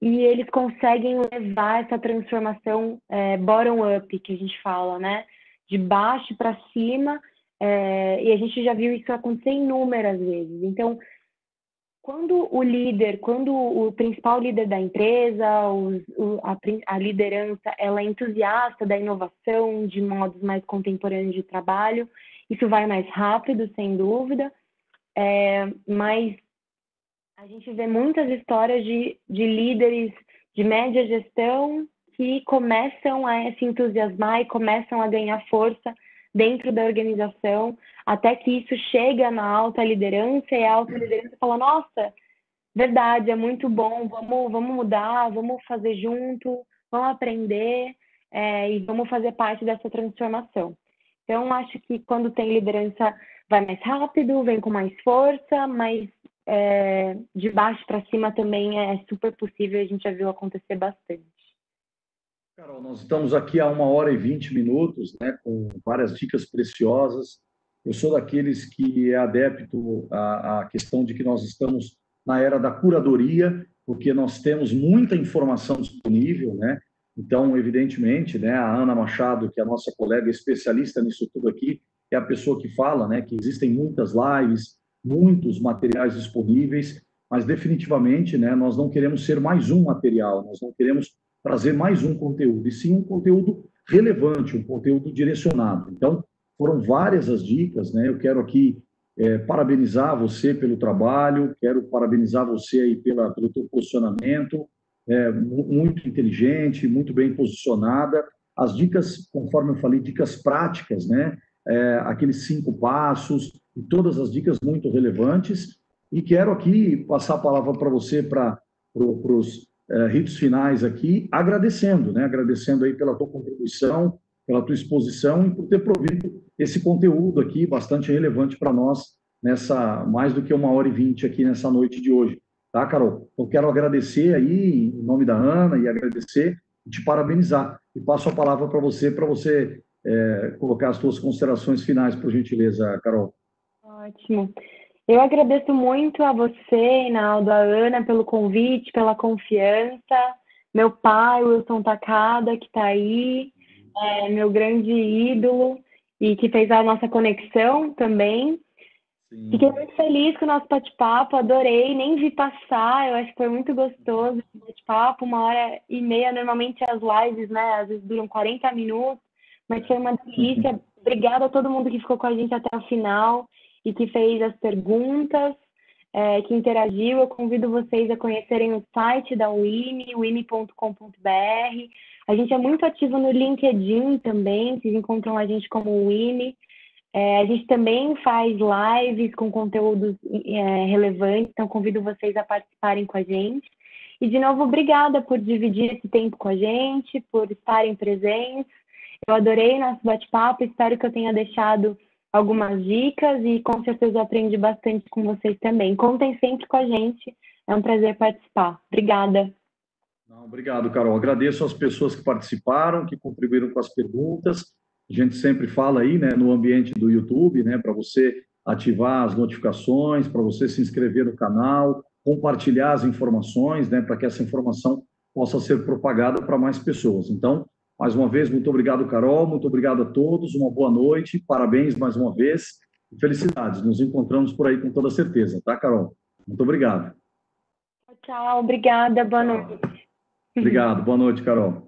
e eles conseguem levar essa transformação é, bottom-up, que a gente fala, né? De baixo para cima, é, e a gente já viu isso acontecer inúmeras vezes. Então, quando o líder, quando o principal líder da empresa, os, o, a, a, liderança, ela é entusiasta da inovação, de modos mais contemporâneos de trabalho, isso vai mais rápido, sem dúvida, é, mas a gente vê muitas histórias de, de líderes de média gestão que começam a se entusiasmar e começam a ganhar força dentro da organização, até que isso chega na alta liderança e a alta liderança fala: nossa, verdade, é muito bom, vamos, vamos mudar, vamos fazer junto, vamos aprender é, e vamos fazer parte dessa transformação. Então, acho que quando tem liderança, vai mais rápido, vem com mais força, mas é, de baixo para cima também é super possível, a gente já viu acontecer bastante. Carol, nós estamos aqui há uma hora e vinte minutos, né, com várias dicas preciosas. Eu sou daqueles que é adepto à, à questão de que nós estamos na era da curadoria, porque nós temos muita informação disponível, né? Então, evidentemente, né, a Ana Machado, que é a nossa colega especialista nisso tudo aqui, é a pessoa que fala, né, que existem muitas lives, muitos materiais disponíveis, mas definitivamente, né, nós não queremos ser mais um material, nós não queremos trazer mais um conteúdo, e sim um conteúdo relevante, um conteúdo direcionado. Então, foram várias as dicas, né? Eu quero aqui é, parabenizar você pelo trabalho, quero parabenizar você aí pela, pelo teu posicionamento, é, muito inteligente, muito bem posicionada. As dicas, conforme eu falei, dicas práticas, né? É, aqueles cinco passos e todas as dicas muito relevantes. E quero aqui passar a palavra para você, para pro, os uh, ritos finais aqui, agradecendo, né? Agradecendo aí pela tua contribuição, pela tua exposição e por ter provido esse conteúdo aqui bastante relevante para nós nessa mais do que uma hora e vinte aqui nessa noite de hoje, tá, Carol? Eu quero agradecer aí em nome da Ana e agradecer e te parabenizar e passo a palavra para você para você é, colocar as suas considerações finais, por gentileza, Carol. Ótimo. Eu agradeço muito a você, Inaldo, a Ana, pelo convite, pela confiança. Meu pai, Wilson Takada, que está aí, é meu grande ídolo e que fez a nossa conexão também. Sim. Fiquei muito feliz com o nosso bate-papo, adorei, nem vi passar, eu acho que foi muito gostoso esse bate-papo, uma hora e meia, normalmente as lives, né, às vezes duram 40 minutos, mas foi uma delícia. Obrigada a todo mundo que ficou com a gente até o final e que fez as perguntas, é, que interagiu. Eu convido vocês a conhecerem o site da UIME, uime.com.br. A gente é muito ativo no LinkedIn também, vocês encontram a gente como UIME. É, a gente também faz lives com conteúdos é, relevantes, então convido vocês a participarem com a gente. E, de novo, obrigada por dividir esse tempo com a gente, por estarem presentes. Eu adorei nosso bate-papo, espero que eu tenha deixado algumas dicas e com certeza eu aprendi bastante com vocês também. Contem sempre com a gente, é um prazer participar. Obrigada. Não, obrigado, Carol. Agradeço as pessoas que participaram, que contribuíram com as perguntas. A gente sempre fala aí, né, no ambiente do YouTube, né, para você ativar as notificações, para você se inscrever no canal, compartilhar as informações, né, para que essa informação possa ser propagada para mais pessoas. Então, mais uma vez, muito obrigado, Carol, muito obrigado a todos, uma boa noite, parabéns mais uma vez e felicidades. Nos encontramos por aí com toda certeza, tá, Carol? Muito obrigado. Tchau, obrigada, boa noite. Obrigado, boa noite, Carol.